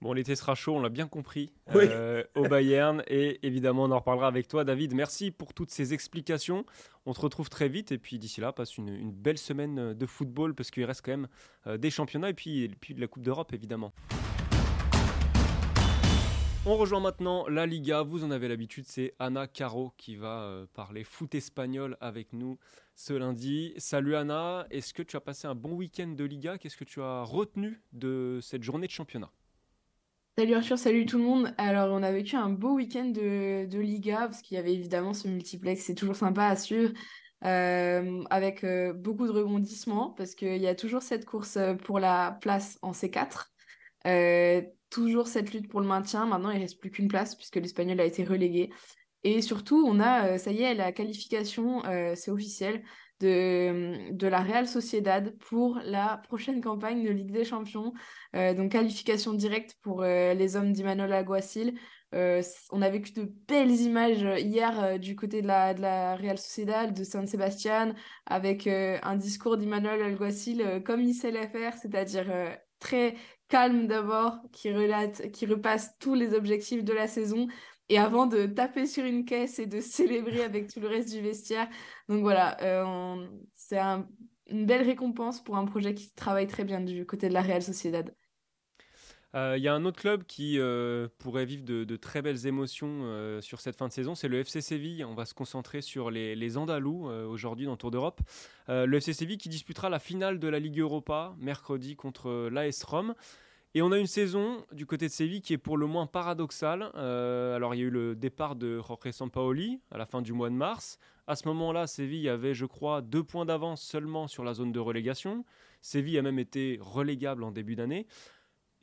Bon, l'été sera chaud, on l'a bien compris, euh, au Bayern. Et évidemment, on en reparlera avec toi, David. Merci pour toutes ces explications. On te retrouve très vite. Et puis d'ici là, passe une, belle semaine de football parce qu'il reste quand même des championnats et puis, et puis de la Coupe d'Europe, évidemment. On rejoint maintenant la Liga. Vous en avez l'habitude, c'est Anna Caro qui va euh, parler foot espagnol avec nous ce lundi. Salut Anna, est-ce que tu as passé un bon week-end de Liga? Qu'est-ce que tu as retenu de cette journée de championnat? Salut Arthur, salut tout le monde. Alors, on a vécu un beau week-end de, Liga parce qu'il y avait évidemment ce multiplex, c'est toujours sympa à suivre. Euh, avec euh, beaucoup de rebondissements parce qu'il y a toujours cette course pour la place en C4 toujours cette lutte pour le maintien. Maintenant, il ne reste plus qu'une place puisque l'Espagnol a été relégué. Et surtout, on a, euh, ça y est, la qualification, euh, c'est officiel, de, de la Real Sociedad pour la prochaine campagne de Ligue des Champions. Euh, donc, qualification directe pour les hommes d'Imanol Aguacil. on a vécu de belles images hier du côté de la, de la Real Sociedad, de San Sebastian, avec un discours d'Imanol Alguacil comme il sait le faire, c'est-à-dire très calme d'abord, qui relate, qui repasse tous les objectifs de la saison et avant de taper sur une caisse et de célébrer avec tout le reste du vestiaire. Donc voilà, euh, c'est une belle récompense pour un projet qui travaille très bien du côté de la Real Sociedad. Euh, il y a un autre club qui euh, pourrait vivre de, très belles émotions sur cette fin de saison, c'est le FC Séville. On va se concentrer sur les, les Andalous aujourd'hui dans le Tour d'Europe. le FC Séville qui disputera la finale de la Ligue Europa mercredi contre l'AS Rome. Et on a une saison du côté de Séville qui est pour le moins paradoxale. Euh, alors il y a eu le départ de Jorge Sampaoli à la fin du mois de mars. À ce moment-là, Séville avait, je crois, deux points d'avance seulement sur la zone de relégation. Séville a même été relégable en début d'année.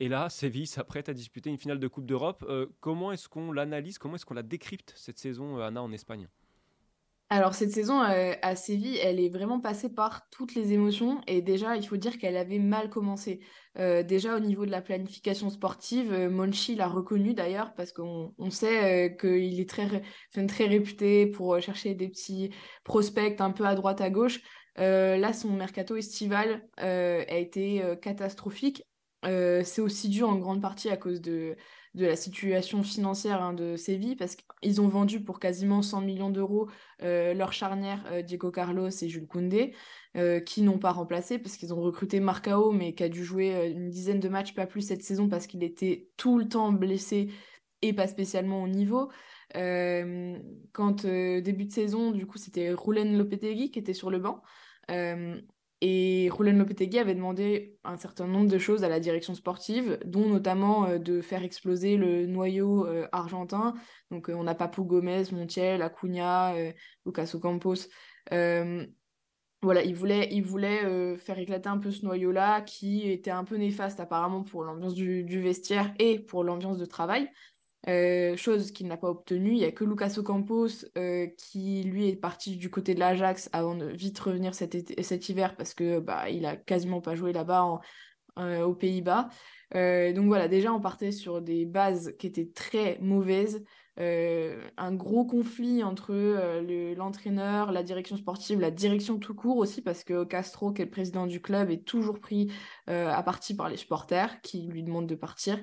Et là, Séville s'apprête à disputer une finale de Coupe d'Europe. Euh, comment est-ce qu'on l'analyse? Comment est-ce qu'on la décrypte cette saison, euh, Anna, en Espagne? Alors cette saison euh, à Séville, elle est vraiment passée par toutes les émotions et déjà il faut dire qu'elle avait mal commencé. Déjà au niveau de la planification sportive, Monchi l'a reconnu d'ailleurs parce qu'on sait qu'il est très, très réputé pour chercher des petits prospects un peu à droite à gauche. là son mercato estival a été catastrophique. C'est aussi dû en grande partie à cause de de la situation financière hein, de Séville parce qu'ils ont vendu pour quasiment 100 millions d'euros euh, leur charnière euh, Diego Carlos et Jules Koundé euh, qui n'ont pas remplacé parce qu'ils ont recruté Marcao mais qui a dû jouer une dizaine de matchs pas plus cette saison parce qu'il était tout le temps blessé et pas spécialement au niveau. quand début de saison, du coup, c'était Roulen Lopetegui qui était sur le banc. Et Roland Lopetegui avait demandé un certain nombre de choses à la direction sportive, dont notamment euh, de faire exploser le noyau euh, argentin. Donc euh, on a Papou Gomez, Montiel, Acuna, Lucas Ocampos. voilà, il voulait, il voulait faire éclater un peu ce noyau-là qui était un peu néfaste apparemment pour l'ambiance du, vestiaire et pour l'ambiance de travail. Chose qu'il n'a pas obtenue. Il n'y a que Lucas Ocampos qui, lui, est parti du côté de l'Ajax avant de vite revenir cet, cet hiver parce que bah, il a quasiment pas joué là-bas aux Pays-Bas. donc voilà, déjà, on partait sur des bases qui étaient très mauvaises. Euh, un gros conflit entre euh, l'entraîneur, la direction sportive, la direction tout court aussi, parce que Castro, qui est le président du club, est toujours pris euh, à partie par les supporters qui lui demandent de partir.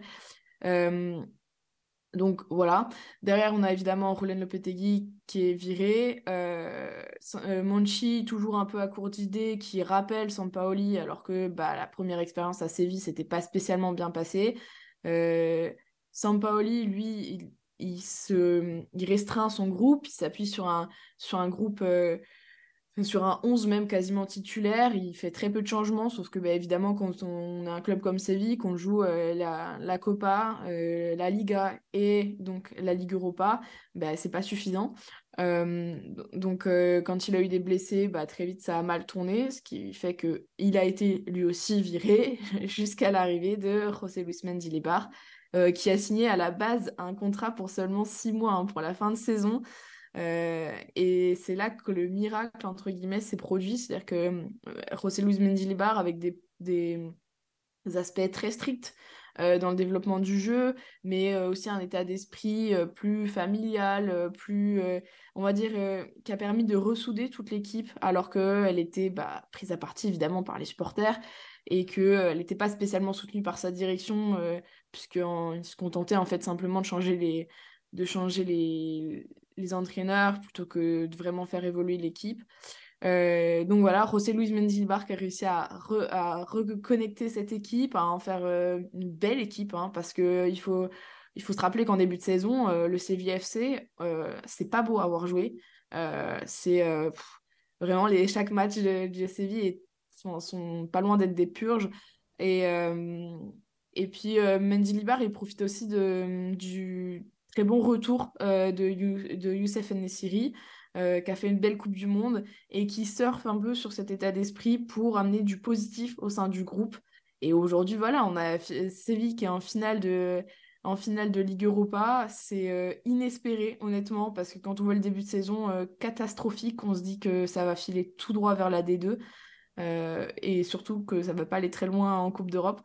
Donc voilà. Derrière, on a évidemment Roland Lopetegui qui est viré. Monchi, toujours un peu à court d'idées, qui rappelle Sampaoli, alors que bah, la première expérience à Séville, c'était pas spécialement bien passé. Sampaoli, lui, il, se, il restreint son groupe, il s'appuie sur un, sur un groupe, euh, sur un 11 même quasiment titulaire, il fait très peu de changements, sauf que bah, évidemment quand on a un club comme Séville, qu'on joue euh, la, la, Copa, euh, la Liga et donc la Ligue Europa, bah, c'est pas suffisant. donc quand il a eu des blessés, bah, très vite ça a mal tourné, ce qui fait qu'il a été lui aussi viré jusqu'à l'arrivée de José Luis Mendilibar. Euh, qui a signé à la base un contrat pour seulement six mois hein, pour la fin de saison. Euh, et c'est là que le miracle, entre guillemets, s'est produit. C'est-à-dire que euh, José Luis Mendilibar, avec des, des, aspects très stricts dans le développement du jeu, mais aussi un état d'esprit plus familial, plus, on va dire, qui a permis de ressouder toute l'équipe, alors qu'elle était bah, prise à partie, évidemment, par les supporters et qu'elle n'était pas spécialement soutenue par sa direction puisqu'il se contentait en fait simplement de changer les, de changer les, les entraîneurs plutôt que de vraiment faire évoluer l'équipe. Euh, donc voilà, José Luis Mendilbar qui a réussi à, à, reconnecter cette équipe, à en faire euh, une belle équipe, hein, parce qu'il faut, il faut se rappeler qu'en début de saison, euh, le CVFC, c'est pas beau à avoir joué. c'est vraiment les, chaque match du Séville sont, sont, pas loin d'être des purges. Et, et puis, euh, Mendy Libar, il profite aussi de, du très bon retour euh, de, Youssef Nessiri, euh, qui a fait une belle Coupe du Monde et qui surfe un peu sur cet état d'esprit pour amener du positif au sein du groupe. Et aujourd'hui, voilà, on a Séville qui est en finale de, en finale de Ligue Europa. C'est inespéré, honnêtement, parce que quand on voit le début de saison catastrophique, on se dit que ça va filer tout droit vers la D2. et surtout que ça va pas aller très loin en Coupe d'Europe.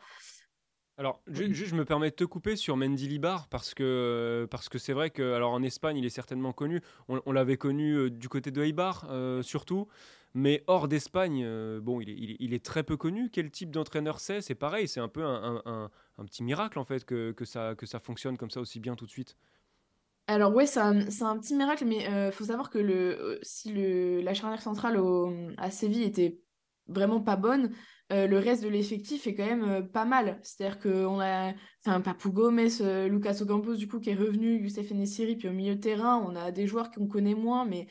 Alors, juste, je me permets de te couper sur Mendy Libar parce que parce que c'est vrai que alors en Espagne, il est certainement connu. On, l'avait connu euh, du côté de Eibar euh, surtout, mais hors d'Espagne, euh, bon, il est, il, est, très peu connu. Quel type d'entraîneur c'est? C'est pareil, c'est un peu un, un, petit miracle en fait que, que, ça que ça fonctionne comme ça aussi bien tout de suite. Alors ouais, c'est un, un, petit miracle, mais il faut savoir que le, si le, la charnière centrale au, à Séville était vraiment pas bonne, euh, le reste de l'effectif est quand même euh, pas mal. C'est-à-dire qu'on a enfin, Papou Gomez, euh, Lucas Ocampos, du coup, qui est revenu, Youssef Nessiri, puis au milieu de terrain, on a des joueurs qu'on connaît moins, mais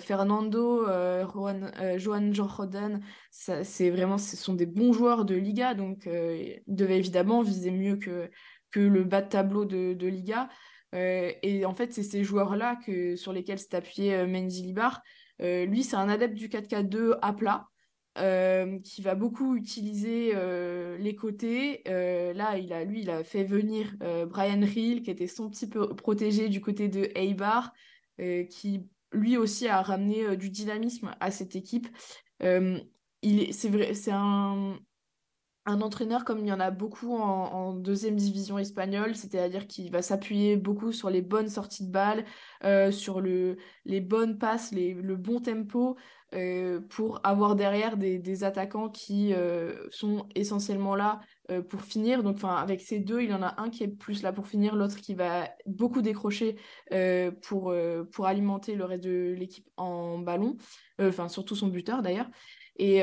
Fernando, Juan, Johan Jordan, c'est vraiment, ce sont des bons joueurs de Liga, donc ils devaient évidemment viser mieux que, que le bas de tableau de, Liga. et en fait, c'est ces joueurs-là sur lesquels s'est appuyé Mendy Libar. lui, c'est un adepte du 4-4-2 à plat. Euh, qui va beaucoup utiliser euh, les côtés. Euh, là, il a, lui, il a fait venir Brian Hill, qui était son petit peu protégé du côté de Eibar, qui lui aussi a ramené du dynamisme à cette équipe. il c'est vrai, c'est un, un entraîneur comme il y en a beaucoup en, deuxième division espagnole, c'est-à-dire qu'il va s'appuyer beaucoup sur les bonnes sorties de balles, euh, sur le, les bonnes passes, le bon tempo, euh, pour avoir derrière des, attaquants qui euh, sont essentiellement là pour finir. Donc avec ces deux, il y en a un qui est plus là pour finir, l'autre qui va beaucoup décrocher pour, pour alimenter le reste de l'équipe en ballon, enfin surtout son buteur d'ailleurs. Et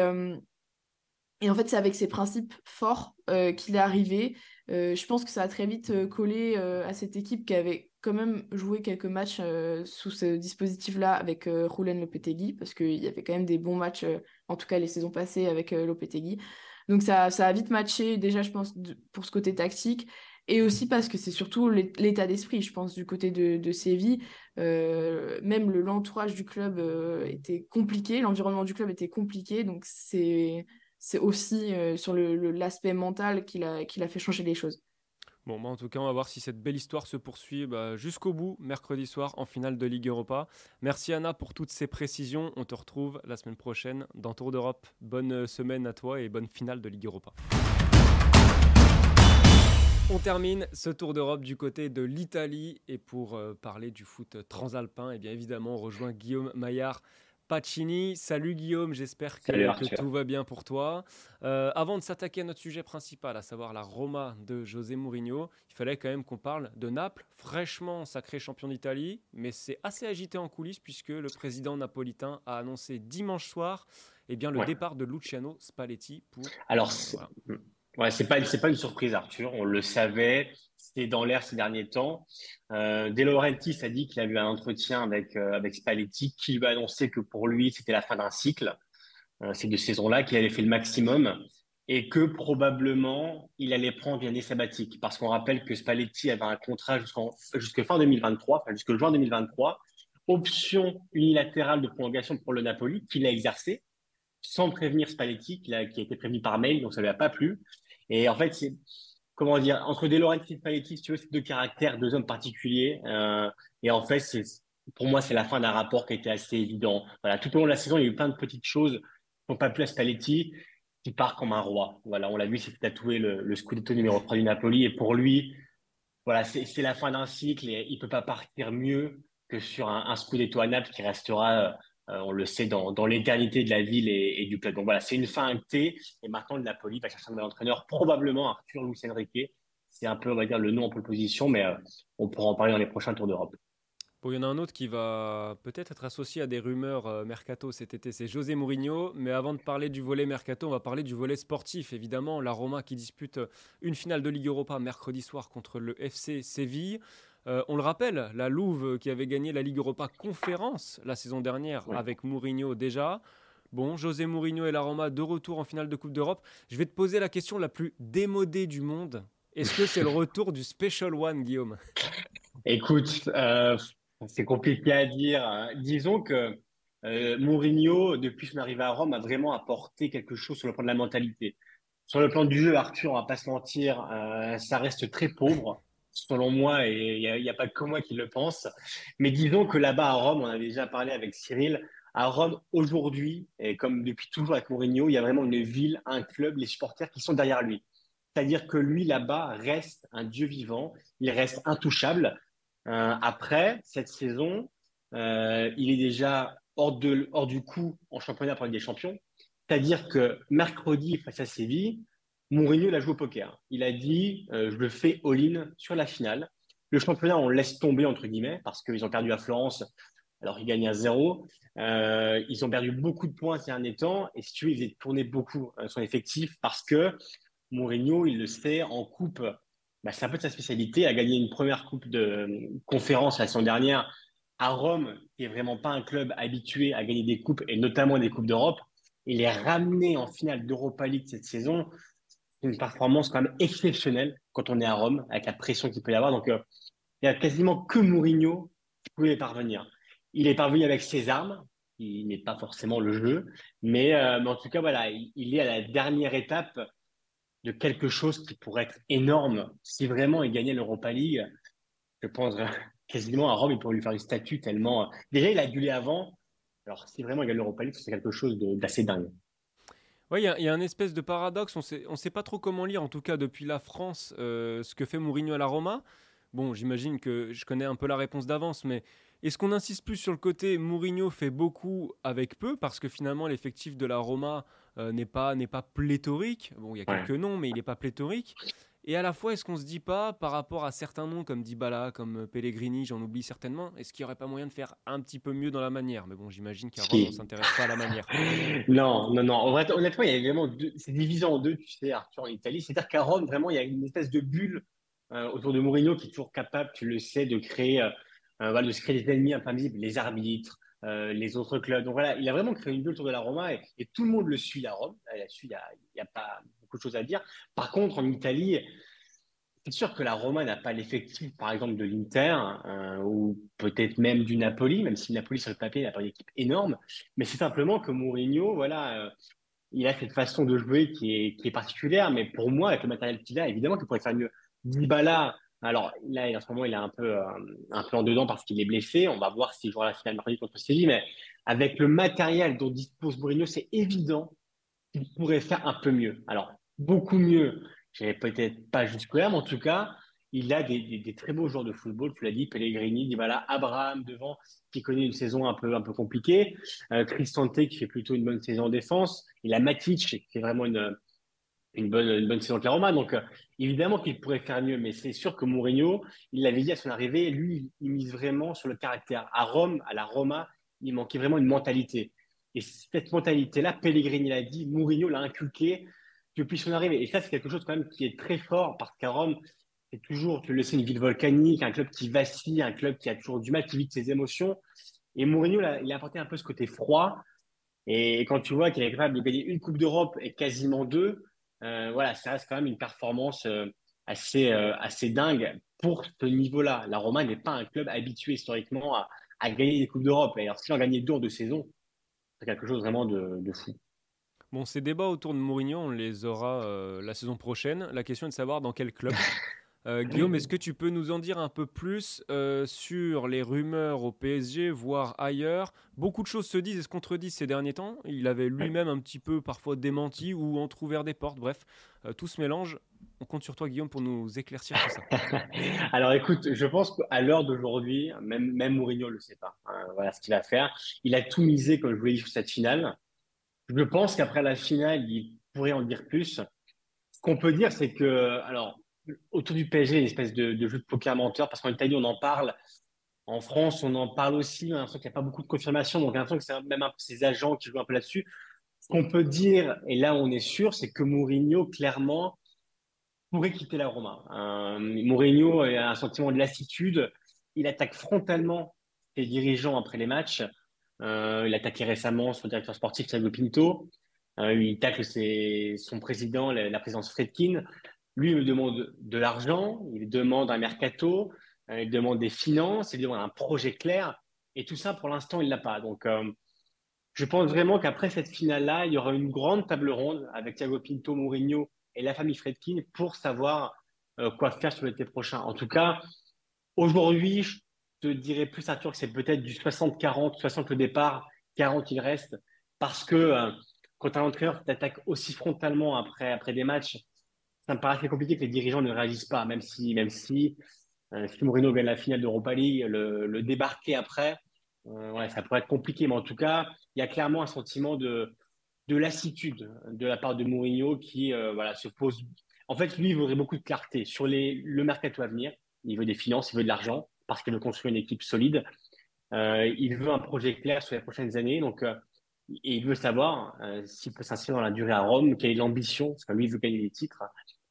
et en fait, c'est avec ces principes forts euh, qu'il est arrivé. Euh, je pense que ça a très vite euh, collé à cette équipe qui avait quand même joué quelques matchs sous ce dispositif-là avec Roulen Lopetegui, parce qu'il y avait quand même des bons matchs, en tout cas les saisons passées avec Lopetegui. Donc ça, ça a vite matché, déjà, je pense, pour ce côté tactique. Et aussi parce que c'est surtout l'état d'esprit, je pense, du côté de, de Séville. même l'entourage du club était compliqué, l'environnement du club était compliqué. Donc c'est c'est aussi euh, sur l'aspect mental qu'il a, fait changer les choses. Bon, bah, en tout cas, on va voir si cette belle histoire se poursuit bah, jusqu'au bout, mercredi soir, en finale de Ligue Europa. Merci Anna pour toutes ces précisions. On te retrouve la semaine prochaine dans Tour d'Europe. Bonne euh, semaine à toi et bonne finale de Ligue Europa. On termine ce tour d'Europe du côté de l'Italie et pour euh, parler du foot transalpin, et eh bien évidemment on rejoint Guillaume Maillard Pacini. Salut Guillaume, j'espère que, tout va bien pour toi. Euh, avant de s'attaquer à notre sujet principal, à savoir la Roma de José Mourinho, il fallait quand même qu'on parle de Naples, fraîchement sacré champion d'Italie, mais c'est assez agité en coulisses puisque le président napolitain a annoncé dimanche soir eh bien, le départ de Luciano Spalletti pour... Alors, Ouais, c'est pas pas une surprise, Arthur. On le savait. C'était dans l'air ces derniers temps. Euh, De Laurentiis a dit qu'il a eu un entretien avec euh, avec Spalletti, qui lui a annoncé que pour lui c'était la fin d'un cycle, euh, ces deux saisons-là, qu'il avait fait le maximum et que probablement il allait prendre une année sabbatique. Parce qu'on rappelle que Spalletti avait un contrat jusqu'en fin 2023, enfin jusqu'au juin 2023, option unilatérale de prolongation pour le Napoli qu'il a exercé sans prévenir Spalletti, qui a, qui a été prévenu par mail, donc ça lui a pas plu. Et en fait, c'est comment dire entre De et Spalletti, si tu veux, c'est deux caractères, deux hommes particuliers. Euh, et en fait, pour moi, c'est la fin d'un rapport qui a été assez évident. Voilà, tout au long de la saison, il y a eu plein de petites choses qui pas plu à Spalletti, qui part comme un roi. Voilà, on l'a vu, c'est tatoué le, le Scudetto numéro 3 du Napoli. Et pour lui, voilà, c'est la fin d'un cycle et il peut pas partir mieux que sur un, un Scudetto à Naples qui restera euh, on le sait dans, l'éternité de la ville et, du club. Donc voilà, c'est une fin actée. Et maintenant, le Napoli va chercher un nouvel entraîneur, probablement Arthur Luis Enrique. C'est un peu, on va dire, le nom en pole position, mais euh, on pourra en parler dans les prochains Tours d'Europe. Il y en a un autre qui va peut-être être associé à des rumeurs euh, mercato cet été, c'est José Mourinho. Mais avant de parler du volet mercato, on va parler du volet sportif. Évidemment, la Roma qui dispute une finale de Ligue Europa mercredi soir contre le FC Séville. Euh, on le rappelle, la Louve qui avait gagné la Ligue Europa Conférence la saison dernière avec Mourinho déjà. Bon, José Mourinho et la Roma de retour en finale de Coupe d'Europe. Je vais te poser la question la plus démodée du monde. Est-ce que c'est le retour du Special One, Guillaume? Écoute, euh, c'est compliqué à dire. Disons que euh, Mourinho, depuis son arrivée à Rome, a vraiment apporté quelque chose sur le plan de la mentalité. Sur le plan du jeu, Arthur, on va pas se mentir, ça reste très pauvre selon moi, et il n'y a, pas que moi qui le pense. Mais disons que là-bas à Rome, on avait déjà parlé avec Cyril, à Rome aujourd'hui, et comme depuis toujours avec Mourinho, il y a vraiment une ville, un club, les supporters qui sont derrière lui. C'est-à-dire que lui, là-bas, reste un dieu vivant, il reste intouchable. Euh, après cette saison, euh, il est déjà hors, de, hors du coup en championnat pour des champions. C'est-à-dire que mercredi, face à Séville, Mourinho, il a joué au poker. Il a dit euh, Je le fais all-in sur la finale. Le championnat, on laisse tomber, entre guillemets, parce qu'ils ont perdu à Florence, alors ils gagnent à zéro. Euh, ils ont perdu beaucoup de points ces derniers temps. Et si tu veux, ils faisaient tourner beaucoup euh, son effectif parce que Mourinho, il le sait, en coupe, bah, c'est un peu de sa spécialité. a gagné une première coupe de conférence la saison dernière à Rome, qui est vraiment pas un club habitué à gagner des coupes et notamment des coupes d'Europe. Il est ramené en finale d'Europa League cette saison une performance quand même exceptionnelle quand on est à Rome, avec la pression qu'il peut y avoir. Donc, euh, il n'y a quasiment que Mourinho qui pouvait parvenir. Il est parvenu avec ses armes, il n'est pas forcément le jeu, mais, euh, en tout cas, voilà, il, est à la dernière étape de quelque chose qui pourrait être énorme. Si vraiment il gagnait l'Europa League, je pense euh, quasiment à Rome, il pourrait lui faire une statue tellement. Déjà, il a gueulé avant. Alors, si vraiment il gagne l'Europa League, c'est quelque chose d'assez dingue. Oui, il y, a un espèce de paradoxe. On sait, ne sait pas trop comment lire, en tout cas depuis la France, euh, ce que fait Mourinho à la Roma. Bon, j'imagine que je connais un peu la réponse d'avance, mais est-ce qu'on insiste plus sur le côté Mourinho fait beaucoup avec peu parce que finalement l'effectif de la Roma euh, n'est pas n'est pas pléthorique? Bon, il y a quelques noms, mais il n'est pas pléthorique. Et à la fois, est-ce qu'on se dit pas, par rapport à certains noms comme Dybala, comme euh, Pellegrini, j'en oublie certainement, est-ce qu'il n'y aurait pas moyen de faire un petit peu mieux dans la manière? Mais bon, j'imagine qu'à Rome, on s'intéresse pas à la manière. non, non, non. Honnêtement, il y a vraiment c'est divisé en deux, tu sais, Arthur, en Italie. C'est-à-dire qu'à Rome, vraiment, il y a une espèce de bulle euh, autour de Mourinho qui est toujours capable, tu le sais, de créer, euh, de se créer des ennemis invisibles, les arbitres, les autres clubs. Donc voilà, il a vraiment créé une bulle autour de la Roma et, tout le monde le suit à Rome. Là-dessus, il n'y a, a, pas beaucoup de choses à dire. Par contre, en Italie, c'est sûr que la Roma n'a pas l'effectif, par exemple, de l'Inter euh, ou peut-être même du Napoli, même si le Napoli sur le papier n'a pas une équipe énorme. Mais c'est simplement que Mourinho, voilà, euh, il a cette façon de jouer qui est, particulière. Mais pour moi, avec le matériel qu'il a, évidemment qu'il pourrait faire mieux. Dybala, alors là, en ce moment, il est un peu, euh, un peu en dedans parce qu'il est blessé. On va voir s'il jouera la finale mercredi contre Séville. Mais avec le matériel dont dispose Mourinho, c'est évident qu'il pourrait faire un peu mieux. Alors, beaucoup mieux, je peut-être pas jusque-là, mais en tout cas, il a des, très beaux joueurs de football. Tu l'as dit, Pellegrini, Abraham devant, qui connaît une saison un peu, un peu compliquée. Euh, Cristante qui fait plutôt une bonne saison en défense. Il a Matic qui fait vraiment une, une, bonne, une bonne saison avec la Roma. Donc, euh, évidemment qu'il pourrait faire mieux, mais c'est sûr que Mourinho, il l'avait dit à son arrivée, lui, il mise vraiment sur le caractère. À Rome, à la Roma, il manquait vraiment une mentalité. Et cette mentalité-là, Pellegrini l'a dit, Mourinho l'a inculqué depuis son arrivée. Et ça, c'est quelque chose quand même qui est très fort parce qu'à Rome, c'est toujours, tu le sais, une ville volcanique, un club qui vacille, un club qui a toujours du mal, qui vit ses émotions. Et Mourinho, il a apporté un peu ce côté froid. Et quand tu vois qu'il est capable de gagner une Coupe d'Europe et quasiment deux, euh, voilà, ça reste quand même une performance euh, assez, euh, assez dingue pour ce niveau-là. La Roma n'est pas un club habitué historiquement à, à gagner des Coupes d'Europe. Et alors, si on gagné deux de saison, c'est quelque chose vraiment de, de fou. Bon, ces débats autour de Mourinho, on les aura la saison prochaine. La question est de savoir dans quel club. Euh, Guillaume, est-ce que tu peux nous en dire un peu plus euh, sur les rumeurs au PSG, voire ailleurs? Beaucoup de choses se disent et se contredisent ces derniers temps. Il avait lui-même un petit peu parfois démenti ou entrouvert des portes. Bref, euh, tout se mélange. On compte sur toi, Guillaume, pour nous éclaircir tout ça. Alors écoute, je pense qu'à l'heure d'aujourd'hui, même, même Mourinho ne le sait pas. Hein, voilà ce qu'il va faire. Il a tout misé, comme je vous l'ai dit, sur cette finale. Je pense qu'après la finale, il pourrait en dire plus. Ce qu'on peut dire, c'est que, alors, autour du PSG, une espèce de, jeu de poker menteur, parce qu'en Italie, on en parle. En France, on en parle aussi. On a l'impression qu'il n'y a pas beaucoup de confirmation. Donc, on a l'impression que c'est même un peu ces agents qui jouent un peu là-dessus. Ce qu'on peut dire, et là, on est sûr, c'est que Mourinho, clairement, pourrait quitter la Roma. Euh, Mourinho a un sentiment de lassitude. Il attaque frontalement ses dirigeants après les matchs. Euh, il a attaqué récemment son directeur sportif, Thiago Pinto. Euh, il tacle son président, la, la présidence Fredkin. Lui, il me demande de l'argent, il demande un mercato, euh, il demande des finances, il demande un projet clair. Et tout ça, pour l'instant, il ne l'a pas. Donc, je pense vraiment qu'après cette finale-là, il y aura une grande table ronde avec Thiago Pinto, Mourinho et la famille Fredkin pour savoir quoi faire sur l'été prochain. En tout cas, aujourd'hui, je te dirais plus, Arthur, que c'est peut-être du 60-40, 60 le départ, 40 il reste. Parce que quand un entraîneur t'attaque aussi frontalement après, après des matchs, ça me paraît très compliqué que les dirigeants ne réagissent pas, même si, même si, euh, si Mourinho gagne la finale d'Europa League, le, débarquer après, euh, ça pourrait être compliqué. Mais en tout cas, il y a clairement un sentiment de, de lassitude de la part de Mourinho qui euh, voilà, se pose. En fait, lui, il voudrait beaucoup de clarté sur les, le mercato à venir. Il veut des finances, il veut de l'argent parce qu'il veut construire une équipe solide. Euh, il veut un projet clair sur les prochaines années. Donc, euh, et il veut savoir s'il peut s'inscrire dans la durée à Rome, quelle est l'ambition, parce que lui, il veut gagner des titres.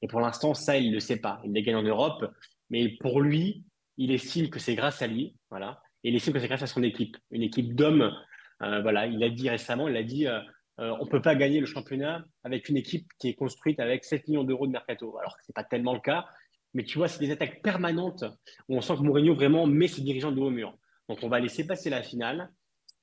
Et pour l'instant, ça, il ne le sait pas. Il les gagne en Europe, mais pour lui, il estime que c'est grâce à lui, voilà. Et il estime que c'est grâce à son équipe, une équipe d'hommes. Euh, voilà, il a dit récemment, il a dit, euh, euh, on peut pas gagner le championnat avec une équipe qui est construite avec 7 millions d'euros de mercato. Alors que c'est pas tellement le cas, mais tu vois, c'est des attaques permanentes où on sent que Mourinho vraiment met ses dirigeants de haut mur. Donc on va laisser passer la finale.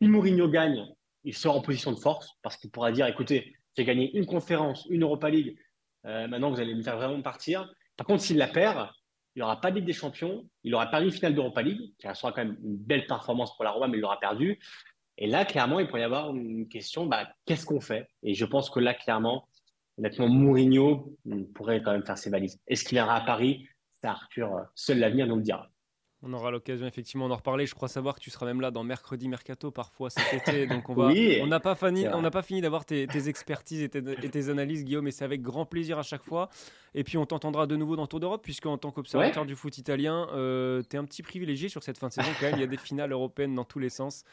Si Mourinho gagne, il sera en position de force parce qu'il pourra dire, écoutez, j'ai gagné une conférence, une Europa League, euh, maintenant, vous allez me faire vraiment partir. Par contre, s'il la perd, il n'aura pas de Ligue des Champions, il aura perdu une finale d'Europa League, qui sera quand même une belle performance pour la Roma, mais il l'aura perdu. Et là, clairement, il pourrait y avoir une question, bah, qu'est-ce qu'on fait? Et je pense que là, clairement, honnêtement, Mourinho pourrait quand même faire ses valises. Est-ce qu'il ira à Paris? C'est Arthur, euh, seul l'avenir nous le dira. On aura l'occasion effectivement d'en reparler. Je crois savoir que tu seras même là dans mercredi mercato parfois cet été. Donc on va. on n'a pas fini. On n'a pas fini d'avoir tes, expertises et tes, analyses, Guillaume. Et c'est avec grand plaisir à chaque fois. Et puis on t'entendra de nouveau dans Tour d'Europe, puisque en tant qu'observateur du foot italien, euh, tu es un petit privilégié sur cette fin de saison quand même. Il y a des finales européennes dans tous les sens.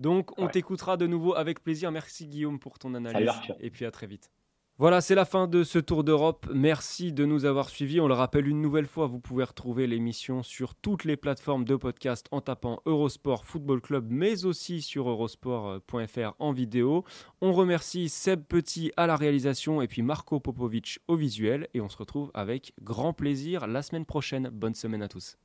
Donc on t'écoutera de nouveau avec plaisir. Merci Guillaume pour ton analyse. et puis à très vite. Voilà, c'est la fin de ce tour d'Europe. Merci de nous avoir suivis. On le rappelle une nouvelle fois, vous pouvez retrouver l'émission sur toutes les plateformes de podcast en tapant Eurosport Football Club, mais aussi sur eurosport.fr en vidéo. On remercie Seb Petit à la réalisation et puis Marco Popovic au visuel. Et on se retrouve avec grand plaisir la semaine prochaine. Bonne semaine à tous.